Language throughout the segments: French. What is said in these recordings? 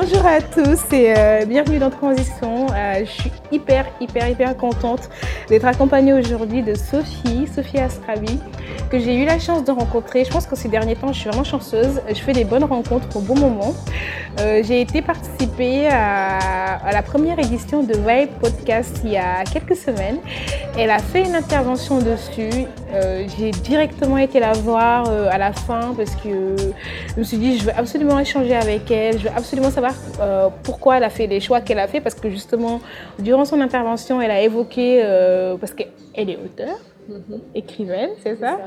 bonjour à tous et euh, bienvenue dans Transition. Euh, je suis hyper, hyper, hyper contente d'être accompagnée aujourd'hui de Sophie, Sophie Astrabi, que j'ai eu la chance de rencontrer. Je pense que ces derniers temps, je suis vraiment chanceuse. Je fais des bonnes rencontres au bon moment. Euh, j'ai été participer à, la première édition de Vibe Podcast il y a quelques semaines. Elle a fait une intervention dessus. j'ai directement été la voir à la fin parce que je me suis dit, je veux absolument échanger avec elle. Je veux absolument savoir euh, pourquoi elle a fait les choix qu'elle a fait parce que justement, durant son intervention, elle a évoqué, euh, parce qu'elle est auteur, mm-hmm. Écrivaine, c'est ça,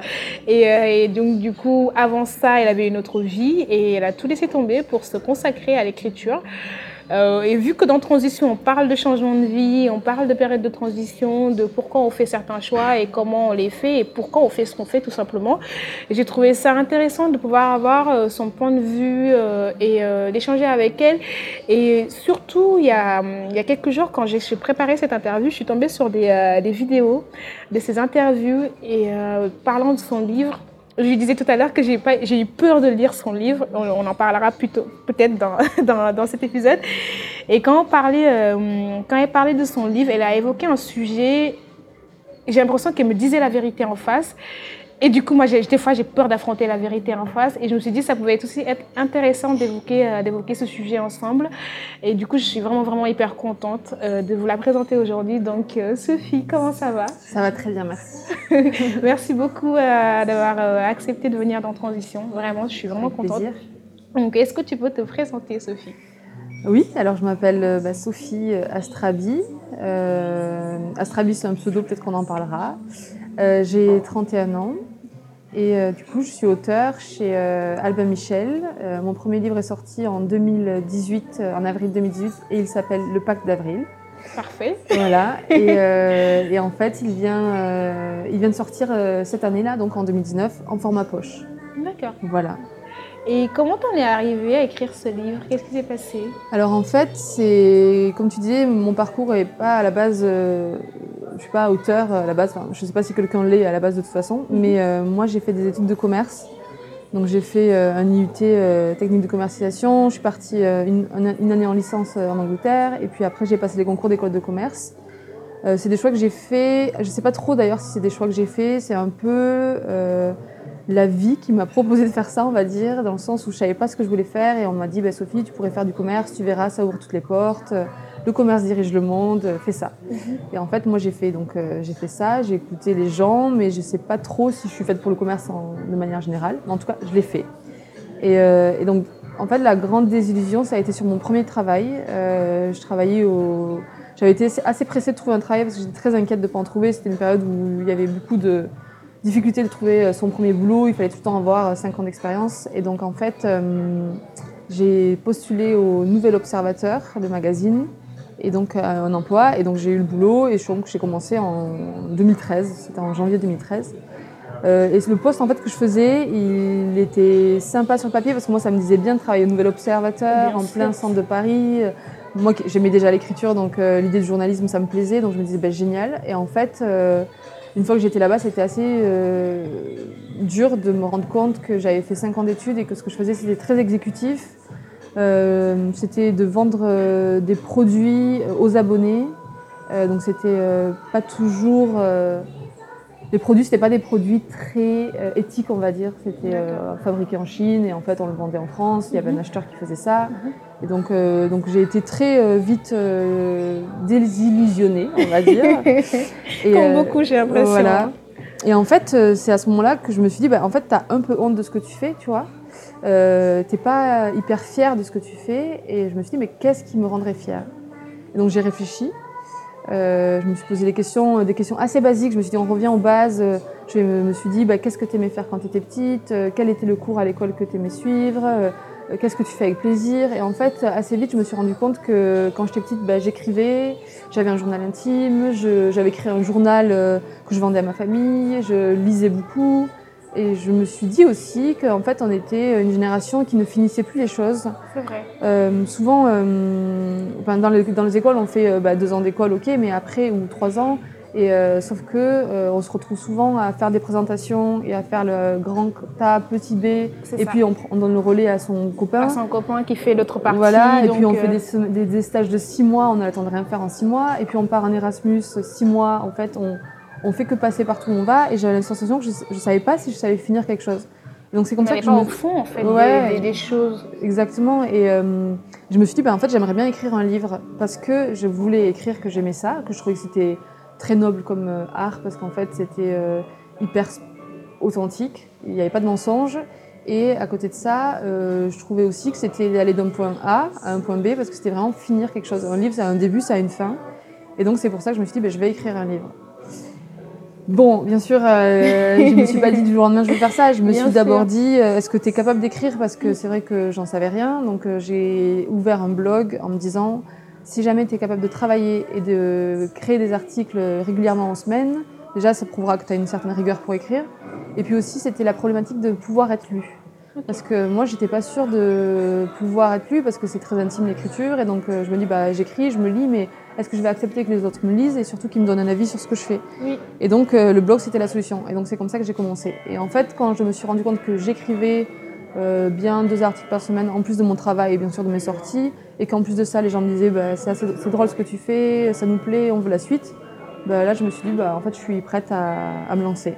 Et, euh, et, donc du coup, avant ça, elle avait une autre vie et elle a tout laissé tomber pour se consacrer à l'écriture. Euh, et vu que dans Transition, on parle de changement de vie, on parle de période de transition, de pourquoi on fait certains choix et comment on les fait et pourquoi on fait ce qu'on fait tout simplement, j'ai trouvé ça intéressant de pouvoir avoir euh, son point de vue euh, et d'échanger avec elle. Et surtout, il y a, quelques jours, quand j'ai préparé cette interview, je suis tombée sur des, des vidéos de ces interviews et parlant de son livre je lui disais tout à l'heure que j'ai eu peur de lire son livre. On, en parlera peut-être dans, cet épisode. Et euh, quand elle parlait de son livre, elle a évoqué un sujet. J'ai l'impression qu'elle me disait la vérité en face. Et du coup, moi, des fois, j'ai peur d'affronter la vérité en face. Et je me suis dit, ça pouvait aussi être intéressant d'évoquer, euh, d'évoquer ce sujet ensemble. Et du coup, je suis vraiment, vraiment hyper contente euh, de vous la présenter aujourd'hui. Donc, euh, Sophie, comment ça va? Ça va très bien, merci. merci beaucoup d'avoir accepté de venir dans Transition. Vraiment, je suis vraiment Avec contente. Plaisir. Donc, est-ce que tu peux te présenter, Sophie? Oui, alors je m'appelle bah, Sophie Astrabi. Astrabi, c'est un pseudo, peut-être qu'on en parlera. j'ai 31 ans. Et euh, du coup, je suis auteur chez euh, Albin Michel. Euh, mon premier livre est sorti en 2018, en avril 2018, et il s'appelle Le Pacte d'avril. Parfait. Voilà. Et, et, en fait, il vient, il vient de sortir cette année-là, donc en 2019, en format poche. D'accord. Voilà. Et comment t'en es arrivé à écrire ce livre? Qu'est-ce qui s'est passé? Alors en fait, c'est comme tu disais, mon parcours n'est pas à la base je suis pas auteur à la base. Enfin, je sais pas si quelqu'un l'est à la base de toute façon, mhm. mais euh, moi j'ai fait des études de commerce. Donc j'ai fait euh, un IUT euh, technique de commercialisation. Je suis partie une, une, année en licence en Angleterre et puis après j'ai passé les concours d'école de commerce. c'est des choix que j'ai fait. Je sais pas trop d'ailleurs si c'est des choix que j'ai fait. C'est un peu la vie qui m'a proposé de faire ça, on va dire, dans le sens où je savais pas ce que je voulais faire et on m'a dit, bah, Sophie, tu pourrais faire du commerce, tu verras, ça ouvre toutes les portes le commerce dirige le monde, euh, fais ça. Mhm. Et en fait, moi, j'ai fait, donc, euh, j'ai fait ça, j'ai écouté les gens, mais je ne sais pas trop si je suis faite pour le commerce de manière générale. Mais en tout cas, je l'ai fait. Et, euh, donc, en fait, la grande désillusion, ça a été sur mon premier travail. je travaillais au... J'avais été assez pressée de trouver un travail parce que j'étais très inquiète de ne pas en trouver. C'était une période où il y avait beaucoup de difficultés de trouver son premier boulot. Il fallait tout le temps avoir 5 ans d'expérience. Et donc, en fait, j'ai postulé au Nouvel Observateur, le magazine et donc euh, un emploi. Et donc j'ai eu le boulot et j'ai commencé en 2013, c'était en janvier 2013. Euh, et le poste en fait que je faisais, il était sympa sur le papier parce que moi ça me disait bien de travailler au Nouvel Observateur, en plein centre de Paris. Moi j'aimais déjà l'écriture donc euh, l'idée du journalisme ça me plaisait donc je me disais ben, génial. Et en fait une fois que j'étais là-bas c'était assez dur de me rendre compte que j'avais fait 5 ans d'études et que ce que je faisais c'était très exécutif euh, c'était de vendre euh, des produits euh, aux abonnés. donc c'était pas toujours les produits, c'était pas des produits très éthiques, on va dire. C'était fabriqué en Chine et en fait on le vendait en France. Il y avait un mhm. acheteur qui faisait ça. Mhm. Et donc, donc j'ai été très vite désillusionnée, on va dire. et, Comme beaucoup, j'ai l'impression. Voilà. Et en fait, c'est à ce moment-là que je me suis dit, bah, en fait, tu as un peu honte de ce que tu fais, tu vois euh, t'es pas hyper fier de ce que tu fais. Et je me suis dit, mais qu'est-ce qui me rendrait fier Et donc j'ai réfléchi. Euh, je me suis posé des questions, des questions assez basiques. Je me suis dit, on revient aux bases. Je me suis dit, bah, qu'est-ce que tu aimais faire quand tu étais petite Quel était le cours à l'école que tu aimais suivre Qu'est-ce que tu fais avec plaisir Et en fait, assez vite, je me suis rendu compte que quand j'étais petite, bah, j'écrivais, j'avais un journal intime, j'avais créé un journal que je vendais à ma famille, je lisais beaucoup. Et je me suis dit aussi qu'en fait, on était une génération qui ne finissait plus les choses. C'est vrai. Euh, souvent, euh, dans, les, dans, les, écoles, on fait euh, bah, deux ans d'école, ok, mais après, ou trois ans. Et euh, sauf que euh, on se retrouve souvent à faire des présentations et à faire le grand A, petit B, et ça. puis on, on donne le relais à son copain. À son copain qui fait l'autre partie. Voilà, et donc, puis on euh, fait des, sem- des, des stages de six mois, on a le temps de rien faire en six mois, et puis on part en Erasmus six mois, en fait, on, on fait que passer partout où on va, et j'avais la sensation que je, je savais pas si je savais finir quelque chose. Donc c'est comme ça que je pas me... au fond en fait Ouais. des, des- des choses. Exactement, et euh, je me suis dit, bah, en fait, j'aimerais bien écrire un livre, parce que je voulais écrire que j'aimais ça, que je trouvais que c'était très noble comme euh, art, parce qu'en fait, c'était euh, hyper authentique, il n'y avait pas de mensonge, et à côté de ça, euh, je trouvais aussi que c'était d'aller d'un point A à un point B, parce que c'était vraiment finir quelque chose. Un livre, ça a un début, ça a une fin, et donc c'est pour ça que je me suis dit, bah, je vais écrire un livre. Bon, bien sûr, euh, je me suis pas dit du jour au lendemain je vais faire ça. Je me Bien suis d'abord dit, euh, est-ce que tu es capable d'écrire? Parce que c'est vrai que j'en savais rien. Donc j'ai ouvert un blog en me disant, si jamais tu es capable de travailler et de créer des articles régulièrement en semaine, déjà ça prouvera que tu as une certaine rigueur pour écrire. Et puis aussi, c'était la problématique de pouvoir être lu. Parce que moi, j'étais pas sûre de pouvoir être lu parce que c'est très intime l'écriture. Et donc, euh, je me dis, bah, j'écris, je me lis, mais est-ce que je vais accepter que les autres me lisent et surtout qu'ils me donnent un avis sur ce que je fais? Oui. Et donc, euh, le blog, c'était la solution. Et donc, c'est comme ça que j'ai commencé. Et en fait, quand je me suis rendu compte que j'écrivais euh, bien deux articles par semaine, en plus de mon travail et bien sûr de mes sorties, et qu'en plus de ça, les gens me disaient, bah, c'est drôle ce que tu fais, ça nous plaît, on veut la suite, bah, là, je me suis dit, bah, en fait, je suis prête à, à me lancer.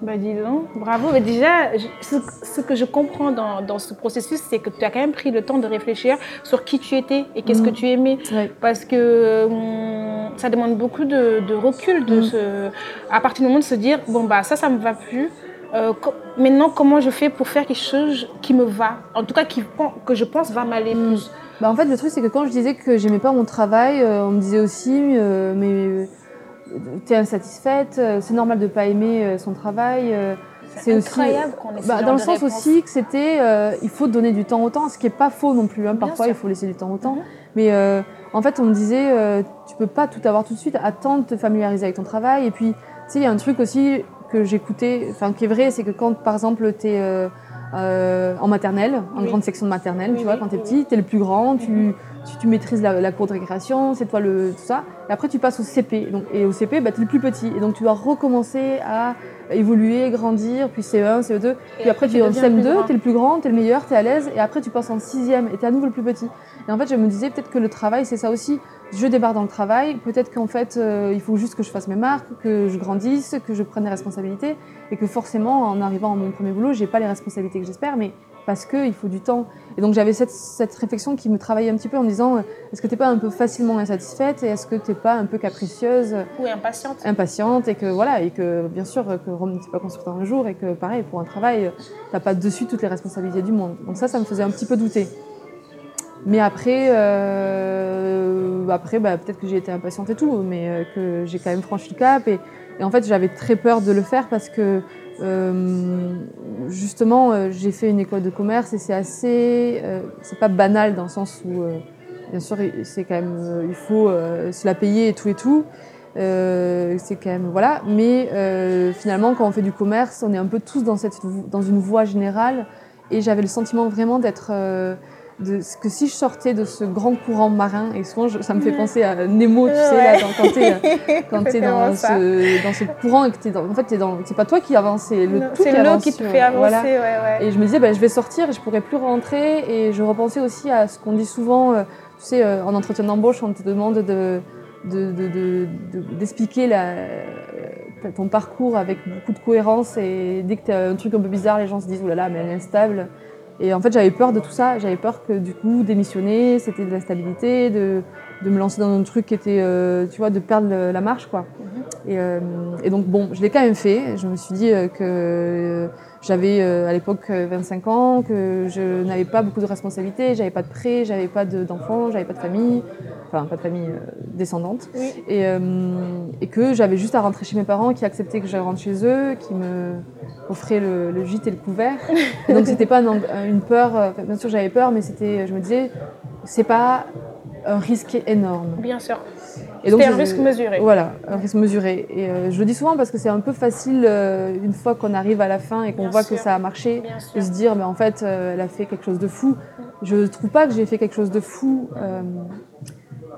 Bah dis donc, bravo. Mais déjà, ce, ce que je comprends dans, dans ce processus, c'est que tu as quand même pris le temps de réfléchir sur qui tu étais et qu'est-ce que Mhm. tu aimais. Parce que hum, ça demande beaucoup de, de recul, de Mhm. se, à partir du moment de se dire, bon bah ça, ça me va plus. Euh, maintenant, comment je fais pour faire quelque chose qui me va? En tout cas, qui, que je pense va m'aller plus. Bah, en fait, le truc, c'est que quand je disais que j'aimais pas mon travail, euh, on me disait aussi, euh, mais euh, t'es insatisfaite, c'est normal de pas aimer son travail. c'est aussi. incroyable qu'on ait Bah, dans le sens réponse. aussi que c'était, il faut donner du temps au temps, ce qui est pas faux non plus. Hein. Parfois, sûr. il faut laisser du temps au temps. Mhm. Mais en fait, on me disait, tu peux pas tout avoir tout de suite, attends de te familiariser avec ton travail. Et puis, tu sais, il y a un truc aussi que j'écoutais, enfin, qui est vrai, c'est que quand, par exemple, tu es en maternelle, en Oui. grande section de maternelle, Oui, tu vois, oui, quand tu es petit, tu es le plus grand, tu, Mhm. tu, tu maîtrises la, la cour de récréation, c'est toi le tout ça. Et après, tu passes au CP. Donc, et au CP, bah, tu es le plus petit. Et donc, tu dois recommencer à évoluer, grandir, puis CE1, CE2. Puis après, tu es en deviens le plus CM2, grand. tu es le plus grand, tu es le meilleur, tu es à l'aise. Et après, tu passes en sixième et tu es à nouveau le plus petit. Et en fait, je me disais peut-être que le travail, c'est ça aussi. Je débarque dans le travail. Peut-être qu'en fait, euh, il faut juste que je fasse mes marques, que je grandisse, que je prenne des responsabilités. Et que forcément, en arrivant à mon premier boulot, j'ai pas les responsabilités que j'espère, mais parce qu'il faut du temps. Et donc, j'avais cette, cette réflexion qui me travaillait un petit peu en me disant euh, est-ce que tu pas un peu facilement insatisfaite et est-ce que tu pas un peu capricieuse Oui, impatiente. impatiente et que voilà et que bien sûr que Rome n'était pas construite en un jour et que pareil pour un travail t'as pas de suite toutes les responsabilités du monde donc ça ça me faisait un petit peu douter mais après euh, après bah, peut-être que j'ai été impatiente et tout mais euh, que j'ai quand même franchi le cap et, en fait j'avais très peur de le faire parce que euh, justement euh, j'ai fait une école de commerce et c'est assez euh, c'est pas banal dans le sens où euh, bien sûr c'est quand même il faut se la payer et tout et tout c'est quand même voilà. Mais finalement quand on fait du commerce on est un peu tous dans cette dans une voie générale et j'avais le sentiment vraiment d'être de, que si je sortais de ce grand courant marin et souvent je- ça me fait penser à Nemo tu sais là quand, t'es quand t'es dans ce dans ce courant et que t'es dans en fait t'es dans c'est pas toi qui avance c'est le Non, tout qui avance qui te fait avancer, voilà. ouais, ouais. Et je me disais, bah, je vais sortir et je pourrai plus rentrer. Et je repensais aussi à ce qu'on dit souvent, euh, tu sais, euh, en entretien d'embauche, on te demande de de- de- de- de- d'expliquer la, euh, ton parcours avec beaucoup de cohérence. Et dès que tu as un truc un peu bizarre, les gens se disent, oh là là, mais elle est instable. Et en fait, j'avais peur de tout ça. J'avais peur que du coup, démissionner, c'était de l'instabilité, de, de me lancer dans un truc qui était, euh, tu vois, de perdre le- la marche, quoi. Et, euh, et donc, bon, je l'ai quand même fait. Je me suis dit euh, que euh, j'avais euh, à l'époque euh, 25 ans, que je n'avais pas beaucoup de responsabilités, j'avais pas de prêt, j'avais pas de- d'enfants, j'avais pas de famille, enfin, pas de famille euh, descendante. Oui. Et, euh, et que j'avais juste à rentrer chez mes parents qui acceptaient que je rentre chez eux, qui me offraient le, le gîte et le couvert. Et donc, c'était pas un- une peur, euh, enfin, bien sûr, j'avais peur, mais c'était, je me disais, c'est pas un risque énorme. Bien sûr. C'était un risque mesuré. Voilà, un risque mesuré. Et euh, je le dis souvent parce que c'est un peu facile, euh, une fois qu'on arrive à la fin et qu'on voit sûr. que ça a marché, Bien de sûr. se dire, mais en fait, euh, elle a fait quelque chose de fou. Je trouve pas que j'ai fait quelque chose de fou.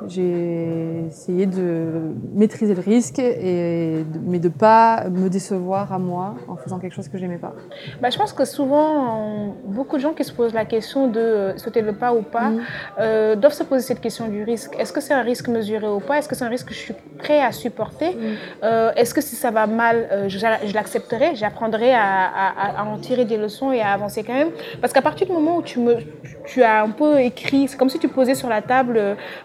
J'ai essayé de maîtriser le risque, et de- mais de pas me décevoir à moi en faisant quelque chose que j'aimais pas. Bah, je pense que souvent, beaucoup de gens qui se posent la question de euh, sauter le pas ou pas Mm. euh, doivent se poser cette question du risque. Est-ce que c'est un risque mesuré ou pas? Est-ce que c'est un risque que je suis prêt à supporter? Mm. Euh, Est-ce que si ça va mal, euh, je, je l'accepterai J'apprendrai à, à- à en tirer des leçons et à avancer quand même? Parce qu'à partir du moment où tu, me, tu as un peu écrit, c'est comme si tu posais sur la table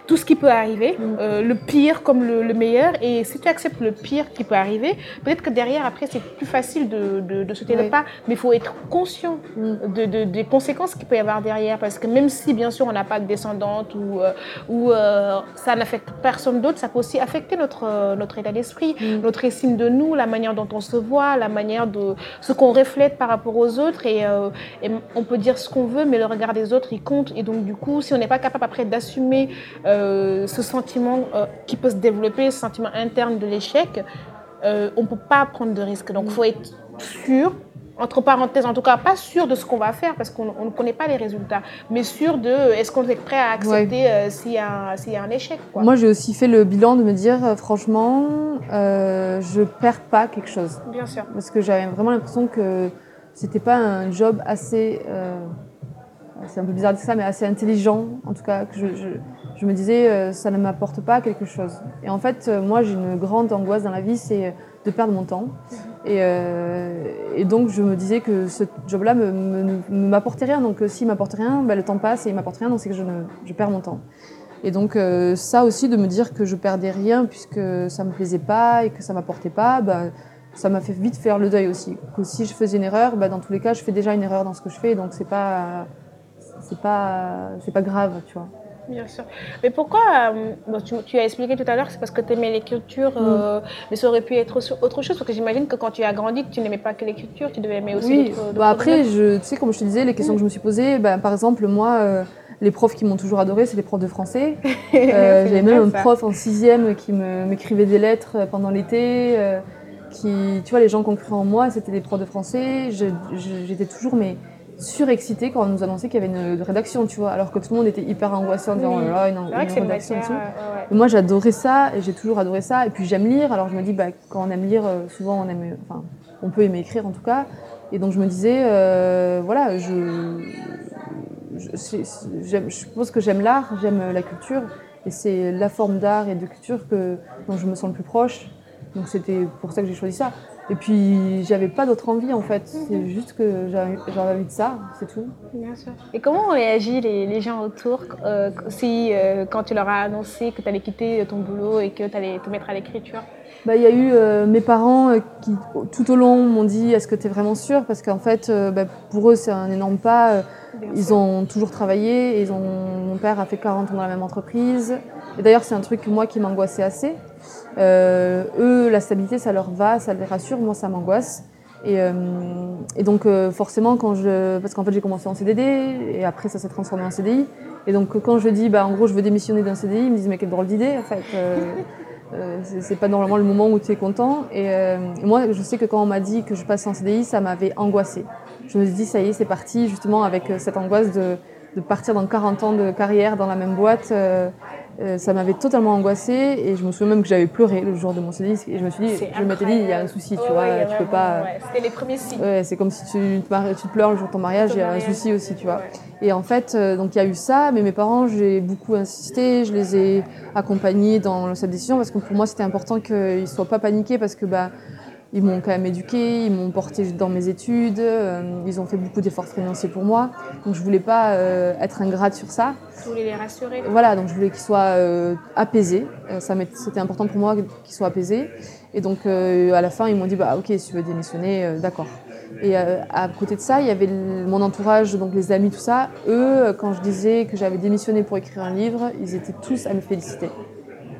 tout ce qui peut arriver, euh, le pire comme le, le meilleur. Et si tu acceptes le pire qui peut arriver, peut-être que derrière, après, c'est plus facile de, de, de sauter le pas. Mais il faut être conscient de, de- des conséquences qu'il peut y avoir derrière. Parce que même si, bien sûr, on n'a pas de descendante ou, euh, ou euh, ça n'affecte personne d'autre, ça peut aussi affecter notre, notre état d'esprit, Mm. notre estime de nous, la manière dont on se voit, la manière de ce qu'on reflète par rapport aux autres. Et, et on peut dire ce qu'on veut, mais le regard des autres, il compte. Et donc, du coup, si on n'est pas capable après d'assumer euh, ce sentiment euh, qui peut se développer, ce sentiment interne de l'échec, euh, on ne peut pas prendre de risques. Donc, il faut être sûr, entre parenthèses, en tout cas, pas sûr de ce qu'on va faire parce qu'on on ne connaît pas les résultats, mais sûr de euh, est-ce qu'on est prêt à accepter s'il y, a un- s'il y a un échec. Quoi. Moi, j'ai aussi fait le bilan de me dire, franchement, je perds pas quelque chose. Bien sûr. Parce que j'avais vraiment l'impression que c'était pas un job assez. c'est un peu bizarre de dire ça, mais assez intelligent, en tout cas, que je, je, je me disais, euh, ça ne m'apporte pas quelque chose. Et en fait, euh, moi, j'ai une grande angoisse dans la vie, c'est de perdre mon temps. Et, euh, donc, je me disais que ce job-là ne m'apportait rien. Donc, euh, s'il m'apporte rien, ben, le temps passe et il m'apporte rien, donc c'est que je, ne, perds mon temps. Et donc, euh, ça aussi, de me dire que je perdais rien puisque ça me plaisait pas et que ça m'apportait pas, ben, ça m'a fait vite faire le deuil aussi. Que si je faisais une erreur, ben, dans tous les cas, je fais déjà une erreur dans ce que je fais, donc c'est pas, c'est pas, c'est pas grave, tu vois. Bien sûr. Mais pourquoi, euh, bon, tu, tu as expliqué tout à l'heure, c'est parce que tu aimais l'écriture, Mm. euh, mais ça aurait pu être autre chose, parce que j'imagine que quand tu as grandi, tu n'aimais pas que l'écriture, tu devais aimer aussi Oui, d'autres- bah après, tu sais, comme je te disais, les questions que je me suis posées, ben, par exemple, moi, euh, les profs qui m'ont toujours adoré, c'est les profs de français. Euh, J'avais même un prof en sixième qui m'écrivait des lettres pendant l'été. qui, tu vois, les gens qui ont cru en moi, c'était des profs de français. J'étais toujours mais surexcitée quand on nous annonçait qu'il y avait une rédaction, tu vois, alors que tout le monde était hyper angoissé en disant Oui. oh là une, une rédaction. et tout. ouais, ouais. Et moi, j'adorais ça et j'ai toujours adoré ça. Et puis j'aime lire. Alors je me dis, bah, quand on aime lire, euh, souvent on aime, enfin, on peut aimer écrire en tout cas. Et donc je me disais, euh, voilà, je, je, j'aime- je pense que j'aime l'art, j'aime la culture, et c'est la forme d'art et de culture que dont je me sens le plus proche. Donc c'était pour ça que j'ai choisi ça. Et puis j'avais pas d'autre envie en fait. C'est juste que j'avais envie de ça, c'est tout. Bien sûr. Et comment ont réagi les, les gens autour euh, si, euh, quand tu leur as annoncé que tu allais quitter ton boulot et que tu allais te mettre à l'écriture? Bah, il y a eu euh, mes parents euh, qui, tout au long, m'ont dit Est-ce que tu es vraiment sûre? Parce qu'en fait, euh, bah, pour eux, c'est un énorme pas. Bien Ils sûr. ont toujours travaillé. Ils ont, mon père a fait 40 ans dans la même entreprise. Et d'ailleurs, c'est un truc, moi, qui m'angoissait assez. Euh, eux, la stabilité, ça leur va, ça les rassure. Moi, ça m'angoisse. Et, euh, et donc, euh, forcément, quand je. Parce qu'en fait, j'ai commencé en CDD. Et après, ça s'est transformé en CDI. Et donc, quand je dis, bah, en gros, je veux démissionner d'un CDI, ils me disent Mais quelle drôle d'idée, en fait. C'est pas normalement le moment où tu es content. Et, moi, je sais que quand on m'a dit que je passe en CDI, ça m'avait angoissée. Je me suis dit, ça y est, c'est parti, justement, avec cette angoisse de, de partir dans 40 ans de carrière dans la même boîte. Euh, ça m'avait totalement angoissée. Et je me souviens même que j'avais pleuré le jour de mon CDI. Et je me suis dit, je m'étais dit, il y a un souci, tu vois, ouais, tu peux pas. ouais, C'était les premiers signes. Ouais, c'est comme si tu tu pleures le jour de ton mariage, il y a un souci aussi, tu vois. Et en fait, euh, donc il y a eu ça, mais mes parents, j'ai beaucoup insisté, je les ai accompagnés dans cette décision parce que pour moi, c'était important qu'ils ne soient pas paniqués parce que bah, ils m'ont quand même éduqué, ils m'ont porté dans mes études, euh, ils ont fait beaucoup d'efforts financiers pour moi. Donc je voulais pas euh, être ingrate sur ça. Je voulais les rassurer. Voilà, donc je voulais qu'ils soient euh, apaisés. C'était important pour moi qu'ils soient apaisés. Et donc à la fin, ils m'ont dit bah ok, si tu veux démissionner, d'accord. Et à côté de ça, il y avait mon entourage, donc les amis, tout ça. Eux, quand je disais que j'avais démissionné pour écrire un livre, ils étaient tous à me féliciter.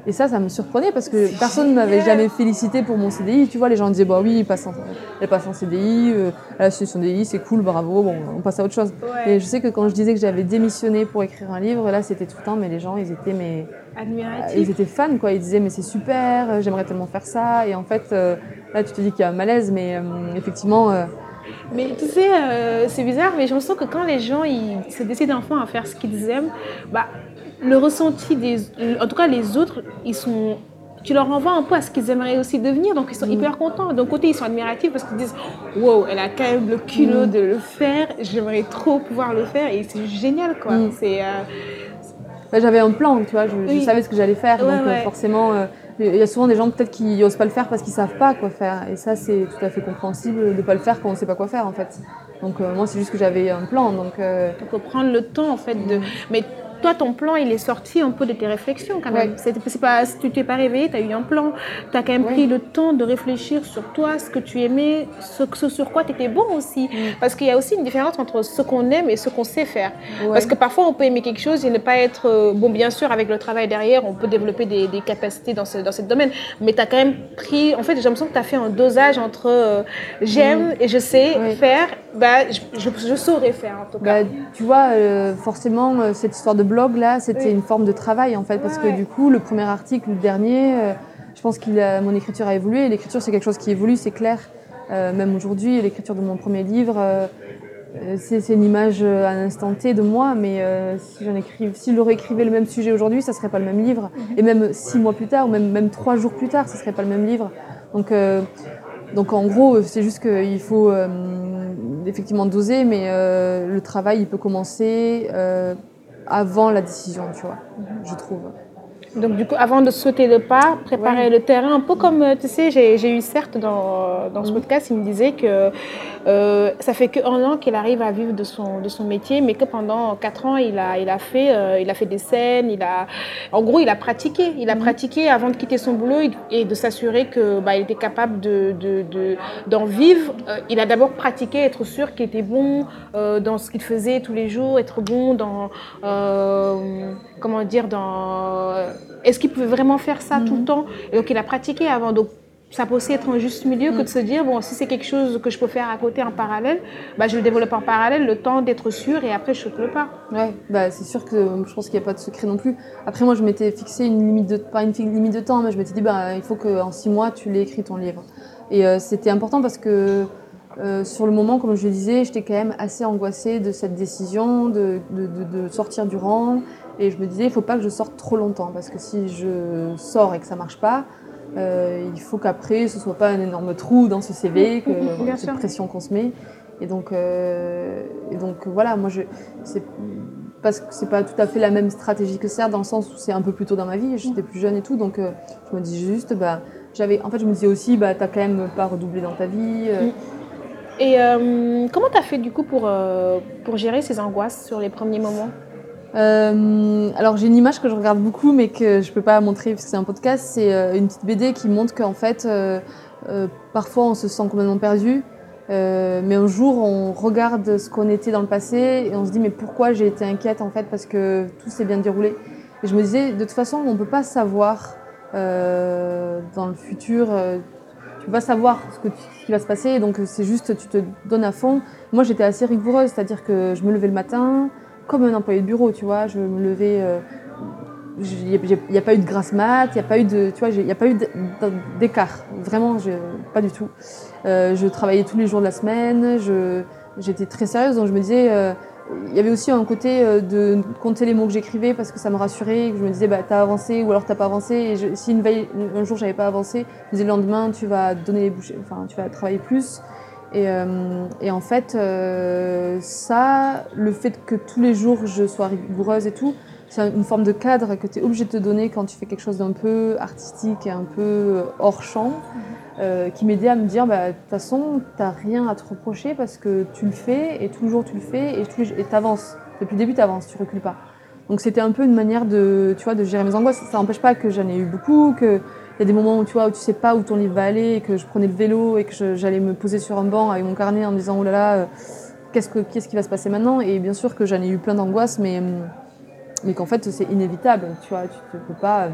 Et ça, ça me surprenait parce que personne ne m'avait jamais félicité pour mon CDI. Tu vois, les gens disaient bah oui, il passe en, elle passe en CDI, euh, elle a signé son CDI, c'est cool, bravo, bon, on passe à autre chose. Ouais. Et je sais que quand je disais que j'avais démissionné pour écrire un livre, là, c'était tout le temps, mais les gens, ils étaient mais Admiratif. ils étaient fans, quoi. Ils disaient, mais c'est super, j'aimerais tellement faire ça. Et en fait, euh, là, tu te dis qu'il y a un malaise, mais euh, effectivement, euh, Mais tu sais, euh, c'est bizarre, mais je me sens que quand les gens ils se décident enfin à faire ce qu'ils aiment, bah, le ressenti des. En tout cas, les autres, ils sont. Tu leur envoies un peu à ce qu'ils aimeraient aussi devenir, donc ils sont Mm. hyper contents. D'un côté, ils sont admiratifs parce qu'ils disent Wow, elle a quand même le culot Mm. de le faire, j'aimerais trop pouvoir le faire, et c'est génial quoi. Mm. C'est. euh, Bah, J'avais un plan, tu vois, je, savais ce que j'allais faire. Ouais, donc euh, ouais. forcément, euh, il y a souvent des gens peut-être qui n'osent pas le faire parce qu'ils savent pas quoi faire. Et ça, c'est tout à fait compréhensible de ne pas le faire quand on ne sait pas quoi faire en fait. Donc euh, moi, c'est juste que j'avais un plan. Donc euh, Il faut prendre le temps en fait de. Mais toi, ton plan, il est sorti un peu de tes réflexions quand même. Ouais. C'est pas, si tu t'es pas réveillé, tu as eu un plan. Tu as quand même Ouais. pris le temps de réfléchir sur toi, ce que tu aimais, ce, ce sur quoi tu étais bon aussi. Mm. Parce qu'il y a aussi une différence entre ce qu'on aime et ce qu'on sait faire. ouais. Parce que parfois, on peut aimer quelque chose et ne pas être. euh, Bon, bien sûr, avec le travail derrière, on peut développer des, des capacités dans ce, dans ce domaine. Mais tu as quand même pris. En fait, j'ai l'impression que tu as fait un dosage entre euh, j'aime et je sais Oui. faire, bah, je, je, je saurais faire en tout cas. Bah, tu vois, euh, forcément, cette histoire de blog là, c'était Oui. une forme de travail en fait, parce que du coup, le premier article, le dernier, euh, je pense que mon écriture a évolué. L'écriture, c'est quelque chose qui évolue, c'est clair. Euh, même aujourd'hui, l'écriture de mon premier livre, euh, c'est une image à un instant T de moi, mais euh, si j'en écrive, si réécrivais le même sujet aujourd'hui, ça serait pas le même livre. Et même six mois plus tard, ou même même trois jours plus tard, ça serait pas le même livre. Donc donc en gros, c'est juste qu'il faut effectivement doser, mais le travail, il peut commencer avant la décision, tu vois, je trouve. Donc, du coup, avant de sauter le pas, préparer Ouais. le terrain, un peu comme, euh, tu sais, j'ai eu certes dans, dans ce Mhm. podcast, il me disait que euh, ça fait qu'un an qu'il arrive à vivre de son, de son métier, mais que pendant quatre ans, il a, il, a fait, euh, il a fait des scènes, il a, en gros, il a pratiqué. Il a Mhm. pratiqué avant de quitter son boulot et, de s'assurer que bah, était capable de, de, de- d'en vivre. Euh, il a d'abord pratiqué, être sûr qu'il était bon dans ce qu'il faisait tous les jours, être bon dans, comment dire, dans, est-ce qu'il pouvait vraiment faire ça tout le Mhm. temps Et donc il a pratiqué avant. Donc ça peut aussi être un juste milieu que de se dire, bon, si c'est quelque chose que je peux faire à côté en parallèle, bah, je le développe en parallèle, le temps d'être sûr et après je saute le pas. Ouais, bah c'est sûr que je pense qu'il n'y a pas de secret non plus. Après, moi, je m'étais fixé une limite de, pas une limite de temps, mais je m'étais dit, bah, il faut qu'en six mois, tu l'aies écrit ton livre. Et euh, c'était important parce que euh, sur le moment, comme je le disais, j'étais quand même assez angoissée de cette décision de, de, de- de sortir du rang. Et je me disais, il faut pas que je sorte trop longtemps parce que si je sors et que ça marche pas, euh, il faut qu'après, ce soit pas un énorme trou dans ce CV, que cette pression qu'on se met. Et donc, euh, et donc voilà, moi, je, c'est parce que c'est pas tout à fait la même stratégie que Serre dans le sens où c'est un peu plus tôt dans ma vie, j'étais plus jeune et tout, donc euh, je me dis juste, bah, j'avais, en fait, je me disais aussi, bah, t'as quand même pas redoublé dans ta vie. Et comment tu as fait du coup pour, pour gérer ces angoisses sur les premiers moments? Euh, alors j'ai une image que je regarde beaucoup mais que je peux pas montrer parce que c'est un podcast. C'est euh, une petite BD qui montre qu'en fait euh, parfois on se sent complètement perdu, mais un jour on regarde ce qu'on était dans le passé et on se dit mais pourquoi j'ai été inquiète en fait parce que tout s'est bien déroulé? Et je me disais de toute façon on peut pas savoir dans le futur. tu peux pas savoir ce, ce qui va se passer, donc c'est juste tu te donnes à fond. Moi j'étais assez rigoureuse, c'est-à-dire que je me levais le matin, comme un employé de bureau, tu vois. Je me levais. euh, Il n'y a pas eu de grasse mat, il n'y a pas eu de, tu vois, il a pas eu d'écart. Vraiment, pas du tout. Euh, je travaillais tous les jours de la semaine. J'étais très sérieuse, donc je me disais. euh, il y avait aussi un côté euh, de compter les mots que j'écrivais parce que ça me rassurait. que Je me disais, bah, t'as avancé ou alors t'as pas avancé. Si un jour j'avais pas avancé, je me disais le lendemain, tu vas donner les bouchées, enfin, tu vas travailler plus. Et, euh, et en fait, euh, ça, le fait que tous les jours je sois rigoureuse et tout, c'est une forme de cadre que tu es obligé de te donner quand tu fais quelque chose d'un peu artistique et un peu hors champ, euh, qui m'aidait à me dire, bah, de toute façon, t'as rien à te reprocher parce que tu le fais et tous les jours tu le fais et tu avances. Depuis le début, tu avances, tu recules pas. Donc c'était un peu une manière de, tu vois, de gérer mes angoisses. Ça n'empêche pas que j'en ai eu beaucoup, que il y a des moments où tu vois où tu sais pas où ton livre va aller, et que je prenais le vélo et que j'allais me poser sur un banc avec mon carnet en me disant oh là là, euh, qu'est-ce que qu'est-ce qui va se passer maintenant? Et bien sûr que j'en ai eu plein d'angoisses, mais hum, mais qu'en fait c'est inévitable, tu vois, tu ne peux pas. euh,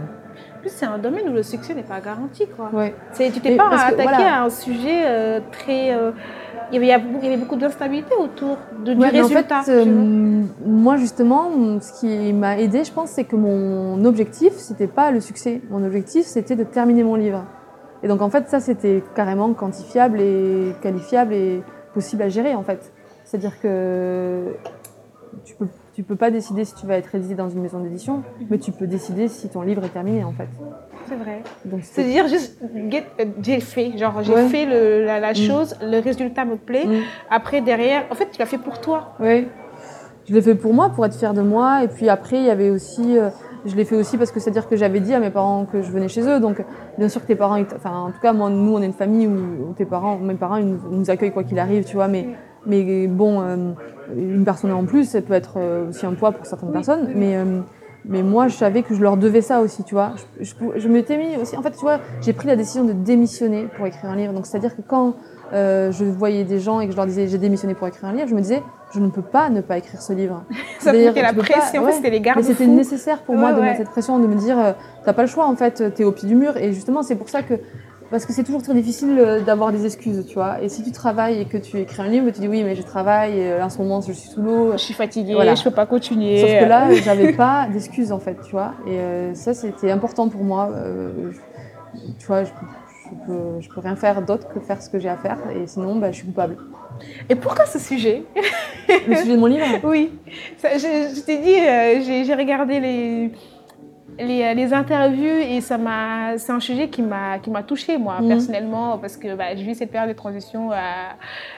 En plus, c'est un domaine où le succès n'est pas garanti. Quoi. Ouais. Tu t'es pas attaqué voilà. à un sujet euh, très. euh, il, y avait, il y avait beaucoup d'instabilité autour de, du Ouais, en fait, résultat. euh, moi justement, ce qui m'a aidé, je pense, c'est que mon objectif, c'était pas le succès. Mon objectif, c'était de terminer mon livre. Et donc en fait, ça, c'était carrément quantifiable et qualifiable et possible à gérer en fait. C'est-à-dire que tu peux, tu peux pas décider si tu vas être édité dans une maison d'édition, mais tu peux décider si ton livre est terminé en fait. C'est vrai. C'est dire juste, euh, j'ai fait, genre j'ai Ouais. fait le- la, la Mm. chose, le résultat me plaît. Mm. Après, derrière, en fait, tu l'as fait pour toi. Oui. Je l'ai fait pour moi, pour être fière de moi. Et puis après, il y avait aussi. euh, je l'ai fait aussi parce que c'est-à-dire que j'avais dit à mes parents que je venais chez eux. Donc, bien sûr que tes parents. Enfin, en tout cas, moi, nous, on est une famille où, où tes parents, mes parents, ils nous, nous accueillent quoi qu'il arrive, tu vois. Mais, mais bon, euh, une personne en plus, ça peut être aussi un poids pour certaines Oui, personnes. Mais. euh, mais moi, je savais que je leur devais ça aussi, tu vois. Je, je, je m'étais mis aussi. En fait, tu vois, j'ai pris la décision de démissionner pour écrire un livre. Donc, c'est-à-dire que quand euh, je voyais des gens et que je leur disais j'ai démissionné pour écrire un livre, je me disais je ne peux pas ne pas écrire ce livre. Ça mettait la pression, ouais. c'était les Mais garde c'était nécessaire pour moi de ouais. mettre cette pression, de me dire euh, t'as pas le choix en fait, t'es au pied du mur. Et justement, c'est pour ça que parce que c'est toujours très difficile euh, d'avoir des excuses, tu vois. Et si tu travailles et que tu écris un livre, tu dis oui, mais je travaille, euh, en ce moment je suis sous l'eau. Je suis fatiguée, Voilà. je peux pas continuer. Sauf que là, j'avais pas d'excuses en fait, tu vois. Et euh, ça, c'était important pour moi. Euh, je- tu vois, je, je peux, je peux rien faire d'autre que faire ce que j'ai à faire. Et sinon, bah, je suis coupable. Et pourquoi ce sujet? Le sujet de mon livre? Oui, Ça, je, je t'ai dit, euh, j'ai regardé les, les, euh, les interviews et ça m'a, c'est un sujet qui m'a, qui m'a touchée moi Mhm. personnellement parce que bah, je vis cette période de transition euh,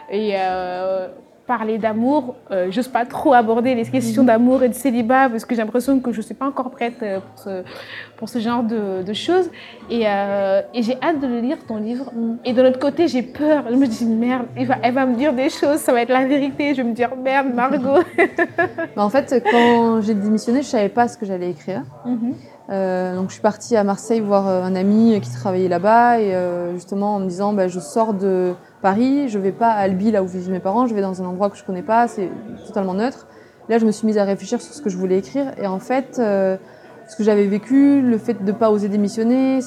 et euh, parler d'amour, euh, j'ose pas trop aborder les questions d'amour et de célibat parce que j'ai l'impression que je suis pas encore prête euh, pour ce, pour ce genre de, de choses et, euh, et j'ai hâte de le lire ton livre et de l'autre côté j'ai peur, je me dis merde, elle va, elle va me dire des choses, ça va être la vérité, je vais me dire merde Margot. Bah, En fait, quand j'ai démissionné, je savais pas ce que j'allais écrire. Mhm. Euh, donc je suis partie à Marseille voir un ami qui travaillait là-bas et justement en me disant bah, je sors de Paris, je vais pas à Albi là où vivent mes parents, je vais dans un endroit que je connais pas, c'est totalement neutre. Là je me suis mise à réfléchir sur ce que je voulais écrire et en fait euh, ce que j'avais vécu, le fait de pas oser démissionner,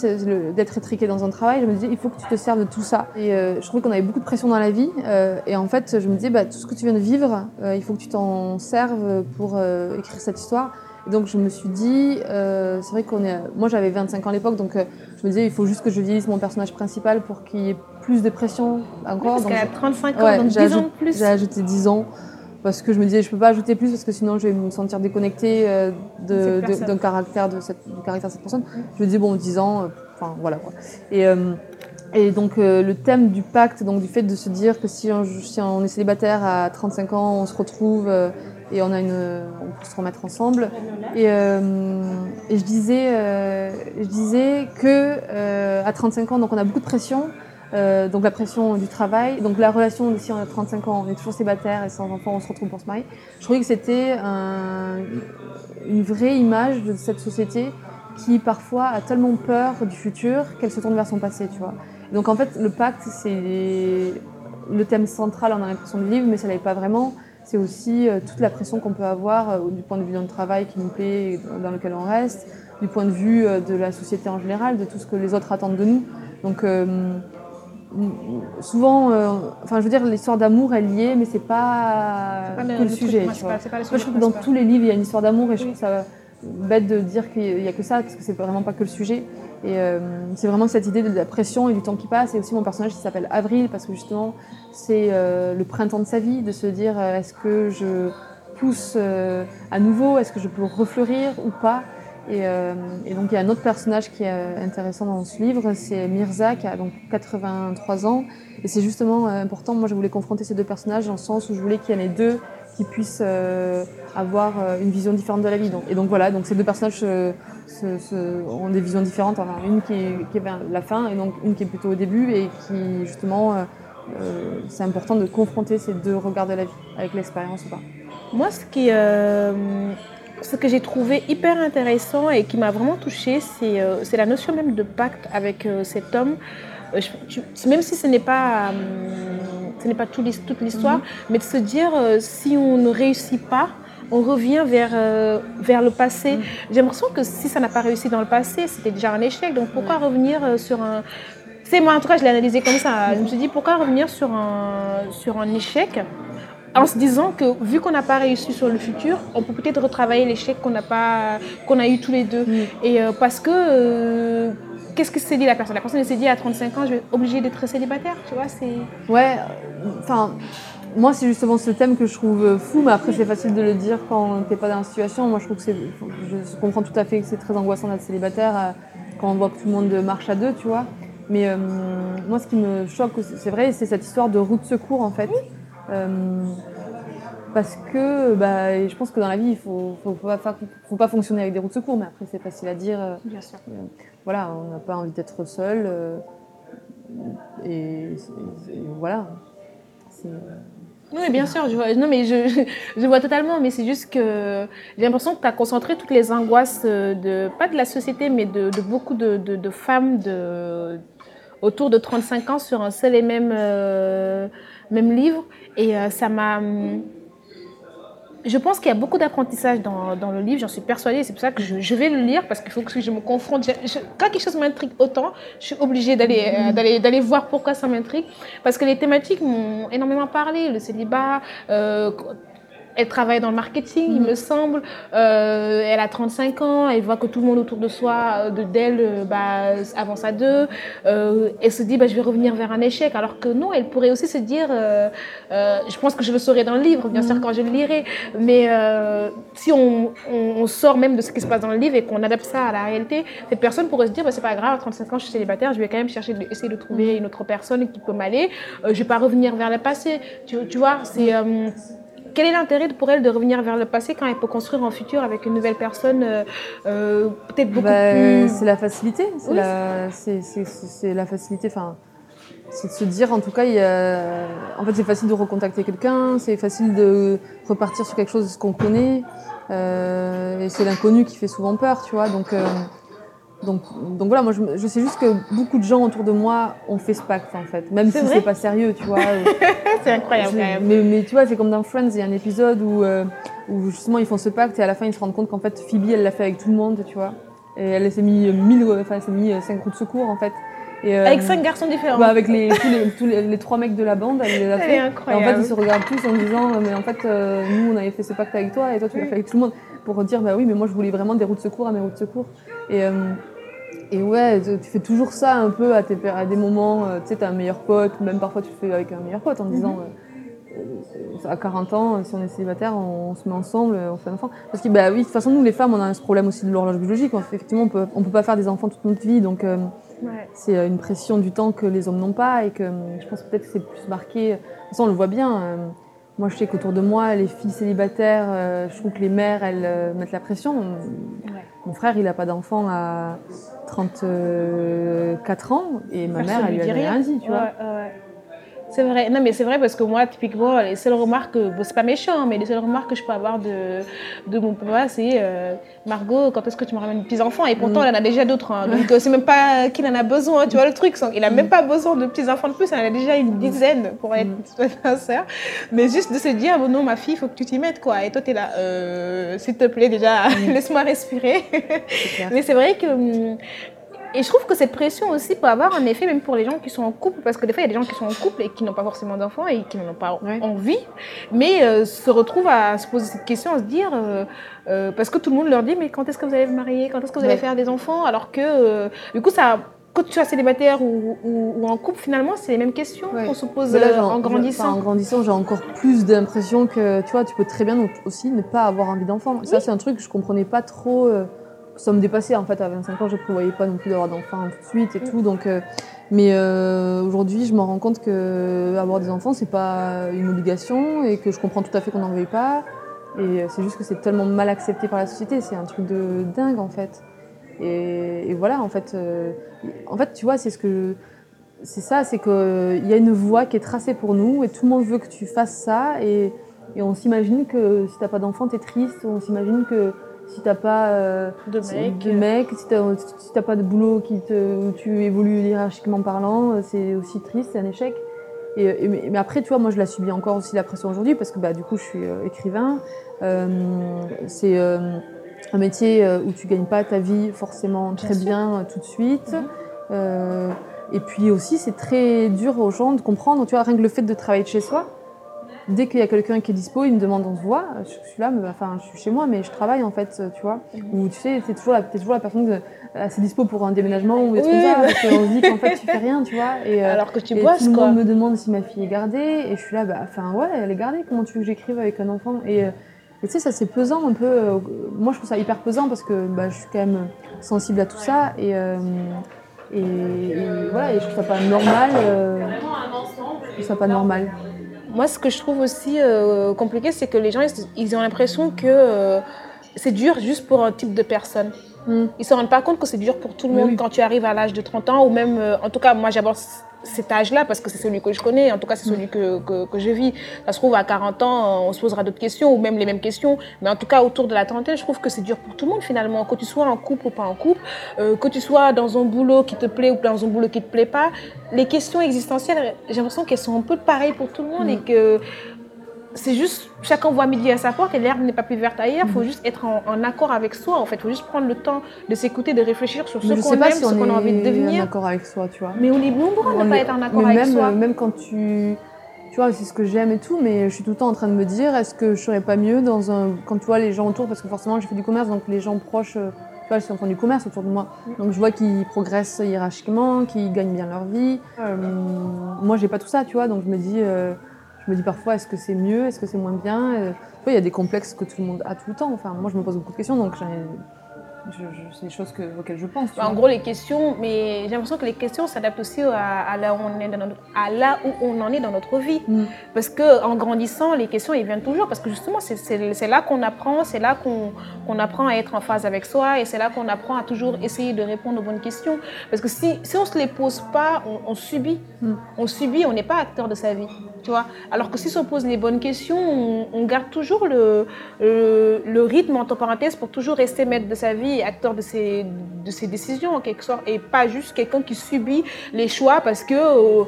d'être étriquée dans un travail, je me disais il faut que tu te serves de tout ça. Et euh, je trouvais qu'on avait beaucoup de pression dans la vie euh, et en fait je me disais bah, tout ce que tu viens de vivre, il faut que tu t'en serves pour écrire cette histoire. Et donc je me suis dit, c'est vrai qu'on est, moi j'avais 25 ans à l'époque, donc je me disais il faut juste que je vieillisse mon personnage principal pour qu'il y ait plus de pression encore. Parce Donc, qu'elle a j'ai- 35 ans, Ouais, donc 10 j'ai ans ajouté- de plus. j'ai ajouté 10 ans parce que je me disais je peux pas ajouter plus parce que sinon je vais me sentir déconnectée euh, d'un caractère de cette, du caractère de cette personne. Je me disais bon 10 ans, euh, enfin voilà quoi. Et, euh, et donc euh, le thème du pacte, donc du fait de se dire que si on, si on est célibataire à 35 ans, on se retrouve et on a une, on peut se remettre ensemble. Et, et je disais, je disais que à 35 ans, donc on a beaucoup de pression. Euh, donc la pression du travail, donc la relation de si on a 35 ans, on est toujours célibataire et sans enfant, on se retrouve pour se marier. Je trouvais que c'était un- une vraie image de cette société qui parfois a tellement peur du futur qu'elle se tourne vers son passé, tu vois. Donc en fait, le pacte, c'est le thème central, on a l'impression du livre, mais ça l'est pas vraiment. C'est aussi euh, toute la pression qu'on peut avoir euh, du point de vue d'un travail qui nous plaît, et dans lequel on reste, du point de vue de la société en général, de tout ce que les autres attendent de nous. Donc souvent, euh, enfin je veux dire, l'histoire d'amour est liée, mais c'est pas, Pas le- le, sujet. tu principal, vois. c'est pas le Moi, sujet je trouve que dans tous les livres, il y a une histoire d'amour et je trouve ça bête de dire qu'il n'y a que ça, parce que c'est vraiment pas que le sujet. Et euh, c'est vraiment cette idée de la pression et du temps qui passe. Et aussi mon personnage qui s'appelle Avril, parce que justement, c'est euh, le printemps de sa vie, de se dire est-ce que je pousse à nouveau, est-ce que je peux refleurir ou pas? Et, euh, et donc il y a un autre personnage qui est intéressant dans ce livre, c'est Mirza qui a donc 83 ans. Et c'est justement euh, important, moi je voulais confronter ces deux personnages dans le sens où je voulais qu'il y en ait deux qui puissent euh, avoir euh, une vision différente de la vie. Donc, et donc voilà, donc ces deux personnages euh, se- se- ont des visions différentes. Enfin, une qui est, qui est vers la fin et donc une qui est plutôt au début et qui justement, euh, c'est important de confronter ces deux regards de la vie avec l'expérience ou pas. Moi, ce, qui, ce que j'ai trouvé hyper intéressant et qui m'a vraiment touchée, c'est euh, la notion même de pacte avec euh, cet homme. Euh, je- même si ce n'est pas, euh, ce n'est pas tout toute l'histoire, mais de se dire si on ne réussit pas, on revient vers, vers le passé. Mhm. J'ai l'impression que si ça n'a pas réussi dans le passé, c'était déjà un échec. Donc pourquoi revenir sur un... C'est moi, en tout cas, je l'ai analysé comme ça. Je me suis dit, pourquoi revenir sur un, sur un échec? En se disant que vu qu'on n'a pas réussi sur le futur, on peut peut-être retravailler l'échec qu'on n'a pas, qu'on a eu tous les deux. Et euh, parce que euh, qu'est-ce que s'est dit la personne? La personne s'est dit à 35 ans, je vais être obligée d'être célibataire, tu vois, c'est. Ouais, enfin, moi, c'est justement ce thème que je trouve fou, mais après, c'est facile de le dire quand t'es pas dans la situation. Moi, je trouve que c'est. Je comprends tout à fait que c'est très angoissant d'être célibataire euh, quand on voit que tout le monde marche à deux, tu vois. Mais euh, moi, ce qui me choque, c'est vrai, c'est cette histoire de route de secours, en fait. Euh, parce que bah, je pense que dans la vie, il faut, faut, pas, faut pas fonctionner avec des routes de secours, mais après, c'est facile à dire. Euh, Bien sûr. euh, voilà, on n'a pas envie d'être seul. et, et- et voilà. Oui, bien sûr, je vois, non, mais je, je, vois totalement, mais c'est juste que j'ai l'impression que tu as concentré toutes les angoisses de, pas de la société, mais de, de beaucoup de, de, de femmes de, autour de 35 ans sur un seul et même, euh, même livre. Et euh, ça m'a. hum, Je pense qu'il y a beaucoup d'apprentissage dans, dans le livre, j'en suis persuadée. C'est pour ça que je, vais le lire parce qu'il faut que je me confronte. Quand quelque chose m'intrigue autant, je suis obligée d'aller euh, d'aller d'aller voir pourquoi ça m'intrigue. Parce que les thématiques m'ont énormément parlé. Le célibat, euh, elle travaille dans le marketing, il me semble. Euh, elle a 35 ans, elle voit que tout le monde autour de soi, euh, de d'elle, euh, bah, avance à deux. Euh, elle se dit, bah, je vais revenir vers un échec. Alors que non, elle pourrait aussi se dire, euh, je pense que je le saurai dans le livre, bien sûr, quand je le lirai. Mais si on, on- on sort même de ce qui se passe dans le livre et qu'on adapte ça à la réalité, cette personne pourrait se dire, bah, c'est pas grave, à 35 ans, je suis célibataire, je vais quand même chercher, de- essayer de trouver une autre personne qui peut m'aller. Je vais pas revenir vers le passé. Tu, tu vois, c'est. Quel est l'intérêt pour elle de revenir vers le passé quand elle peut construire un futur avec une nouvelle personne euh, euh, peut-être beaucoup Bah, plus... C'est la facilité. C'est Oui, la, c'est facilité. Enfin, c'est de se dire, en tout cas, il y a... en fait, c'est facile de recontacter quelqu'un, c'est facile de repartir sur quelque chose qu'on connaît. euh, et c'est l'inconnu qui fait souvent peur, tu vois. Donc, euh, donc, donc voilà, moi, je, je sais juste que beaucoup de gens autour de moi ont fait ce pacte, en fait. Même si c'est pas sérieux, tu vois. c'est incroyable quand même. Mais, mais tu vois, c'est comme dans Friends, il y a un épisode où, euh, où justement ils font ce pacte et à la fin ils se rendent compte qu'en fait Phoebe elle l'a fait avec tout le monde, tu vois. Et elle s'est mis mille, enfin s'est mis euh, cinq roues de secours en fait. Et, euh, Avec cinq garçons différents. bah, avec les, tous, les, tous les, les trois mecs de la bande, elle les a fait. Et en incroyable. fait, ils se regardent tous en disant, euh, mais en fait, euh, nous, on avait fait ce pacte avec toi et toi, tu l'as fait avec tout le monde. Pour dire, bah oui, mais moi, je voulais vraiment des roues de secours à mes roues de secours. Et, euh, et ouais, tu fais toujours ça un peu à, tes, à des moments, euh, tu sais, t'as un meilleur pote, même parfois tu le fais avec un meilleur pote en disant, euh, euh, à 40 ans, si on est célibataire, on, se met ensemble, on fait un enfant. Parce que, bah oui, de toute façon, nous, les femmes, on a ce problème aussi de l'horloge biologique. Effectivement, on peut, on peut pas faire des enfants toute notre vie, donc. euh, Ouais. c'est une pression du temps que les hommes n'ont pas et que je pense peut-être que c'est plus marqué. De toute façon, on le voit bien. Moi, je sais qu'autour de moi, les filles célibataires, euh, je trouve que les mères, elles euh, mettent la pression. Ouais. Mon frère, il n'a pas d'enfant à 34 ans et ma Personne mère, elle lui lui dit a rien dit, tu Ouais, vois. ouais. C'est vrai. Non, mais c'est vrai parce que moi, typiquement, les seules remarques, que- bon, c'est pas méchant, mais les seules remarques que je peux avoir de, de mon papa, c'est euh, Margot, quand est-ce que tu me ramènes des petits-enfants Et pourtant, Mm. elle en a déjà d'autres. hein. donc, euh, c'est même pas qu'il en a besoin. Tu vois le truc Il a Mm. même pas besoin de petits-enfants de plus. Elle en a déjà une dizaine pour être Mm. sincère. Mais juste de se dire, bon, non, ma fille, il faut que tu t'y mettes, quoi. Et toi, tu es là, euh, s'il te plaît, déjà, laisse-moi respirer. Mais c'est vrai que. Et je trouve que cette pression aussi peut avoir un effet même pour les gens qui sont en couple, parce que des fois, il y a des gens qui sont en couple et qui n'ont pas forcément d'enfants et qui n'en ont pas Ouais. envie, mais euh, se retrouvent à se poser cette question, à se dire, euh, euh, parce que tout le monde leur dit, mais quand est-ce que vous allez vous marier? Quand est-ce que vous allez faire des enfants? Alors que, du coup, ça. Quand tu es célibataire ou, ou- ou en couple, finalement, c'est les mêmes questions Ouais. qu'on se pose là, en grandissant. en grandissant, j'ai encore plus d'impression que, tu vois, tu peux très bien aussi ne pas avoir envie d'enfant. Ça, c'est un truc que je comprenais pas trop. euh, ça me dépassait en fait à 25 ans, je prévoyais pas non plus d'avoir d'enfants tout de suite et tout. Donc, euh, mais euh, aujourd'hui, je me rends compte que avoir des enfants, c'est pas une obligation et que je comprends tout à fait qu'on n'en veuille pas. Et euh, c'est juste que c'est tellement mal accepté par la société. C'est un truc de dingue en fait. Et, et voilà, en fait, euh, en fait, tu vois, c'est ce que c'est ça, c'est qu'il y a une voie qui est tracée pour nous et tout le monde veut que tu fasses ça et, et on s'imagine que si t'as pas d'enfant, t'es triste, on s'imagine que si t'as pas euh, de mec. de mec, si t'as si pas de boulot qui te, où tu évolues hiérarchiquement parlant, euh, c'est aussi triste, c'est un échec. Et, et- mais, après, tu vois, moi je la subis encore aussi la pression aujourd'hui parce que bah, du coup je suis euh, écrivain. Euh, c'est euh, un métier euh, où tu gagnes pas ta vie forcément très bien euh, tout de suite. Mhm. Euh, et puis aussi, c'est très dur aux gens de comprendre, tu vois, rien que le fait de travailler de chez soi. Dès qu'il y a quelqu'un qui est dispo, il me demande on se voit. Je suis là, mais, enfin, je suis chez moi, mais je travaille en fait, tu vois. Ou tu sais, t'es toujours la, t'es toujours la personne de, assez dispo pour un déménagement ou des trucs Oui, comme ça, bah. parce qu'on se dit qu'en fait tu fais rien, tu vois. Et, euh, Alors que tu et bosses, tout le quoi. monde me demande si ma fille est gardée, et je suis là, bah, enfin ouais, elle est gardée. Comment tu veux que j'écrive avec un enfant? Et euh, et tu sais, ça c'est pesant un peu. euh, moi, je trouve ça hyper pesant parce que bah, je suis quand même sensible à tout ça, et, euh, et, et voilà, et je trouve ça pas normal. euh, je trouve ça pas normal. Moi, ce que je trouve aussi euh, compliqué, c'est que les gens, ils, ont l'impression que euh, c'est dur juste pour un type de personne. Mm. Ils ne se rendent pas compte que c'est dur pour tout le monde oui. quand tu arrives à l'âge de 30 ans, ou même, euh, en tout cas, moi j'aborde cet âge-là parce que c'est celui que je connais, en tout cas c'est celui que, que, que je vis. Ça se trouve, à 40 ans, on se posera d'autres questions, ou même les mêmes questions, mais en tout cas, autour de la trentaine, je trouve que c'est dur pour tout le monde finalement, que tu sois en couple ou pas en couple, euh, que tu sois dans un boulot qui te plaît ou dans un boulot qui te plaît pas. Les questions existentielles, j'ai l'impression qu'elles sont un peu pareilles pour tout le monde et que c'est juste, chacun voit midi à sa porte et l'herbe n'est pas plus verte ailleurs. Il faut juste être en, en accord avec soi, en fait. Il faut juste prendre le temps de s'écouter, de réfléchir sur ce je qu'on aime, si ce on qu'on a envie de est en devenir. accord avec soi, tu vois. Mais on est nombreux à ne pas est- être en accord mais avec même, soi. Même quand tu. Tu vois, c'est ce que j'aime et tout, mais je suis tout le temps en train de me dire est-ce que je serais pas mieux dans un. Quand tu vois les gens autour, parce que forcément, je fais du commerce, donc les gens proches. euh, Tu vois, ils font du commerce autour de moi. Donc je vois qu'ils progressent hiérarchiquement, qu'ils gagnent bien leur vie. Euh, moi, j'ai pas tout ça, tu vois, donc je me dis. euh, je me dis parfois, est-ce que c'est mieux, est-ce que c'est moins bien Euh, il y a des complexes que tout le monde a tout le temps. Enfin, moi, je me pose beaucoup de questions, donc c'est des choses que- auxquelles je pense. En gros, les questions, mais j'ai l'impression que les questions s'adaptent aussi à, à là où on est dans notre- à là où on en est dans notre vie. Mm. Parce que en grandissant, les questions, elles viennent toujours. Parce que justement, c'est- là qu'on apprend, c'est là qu'on apprend à être en phase avec soi et c'est là qu'on apprend à toujours essayer de répondre aux bonnes questions. Parce que si, si on ne se les pose pas, on, on subit. Mm. On subit, on n'est pas acteur de sa vie. Tu vois Alors que si on pose les bonnes questions, on, on garde toujours le, le, le rythme, entre parenthèses, pour toujours rester maître de sa vie acteur de ses, de ses décisions, en quelque sorte. Et pas juste quelqu'un qui subit les choix parce que. euh,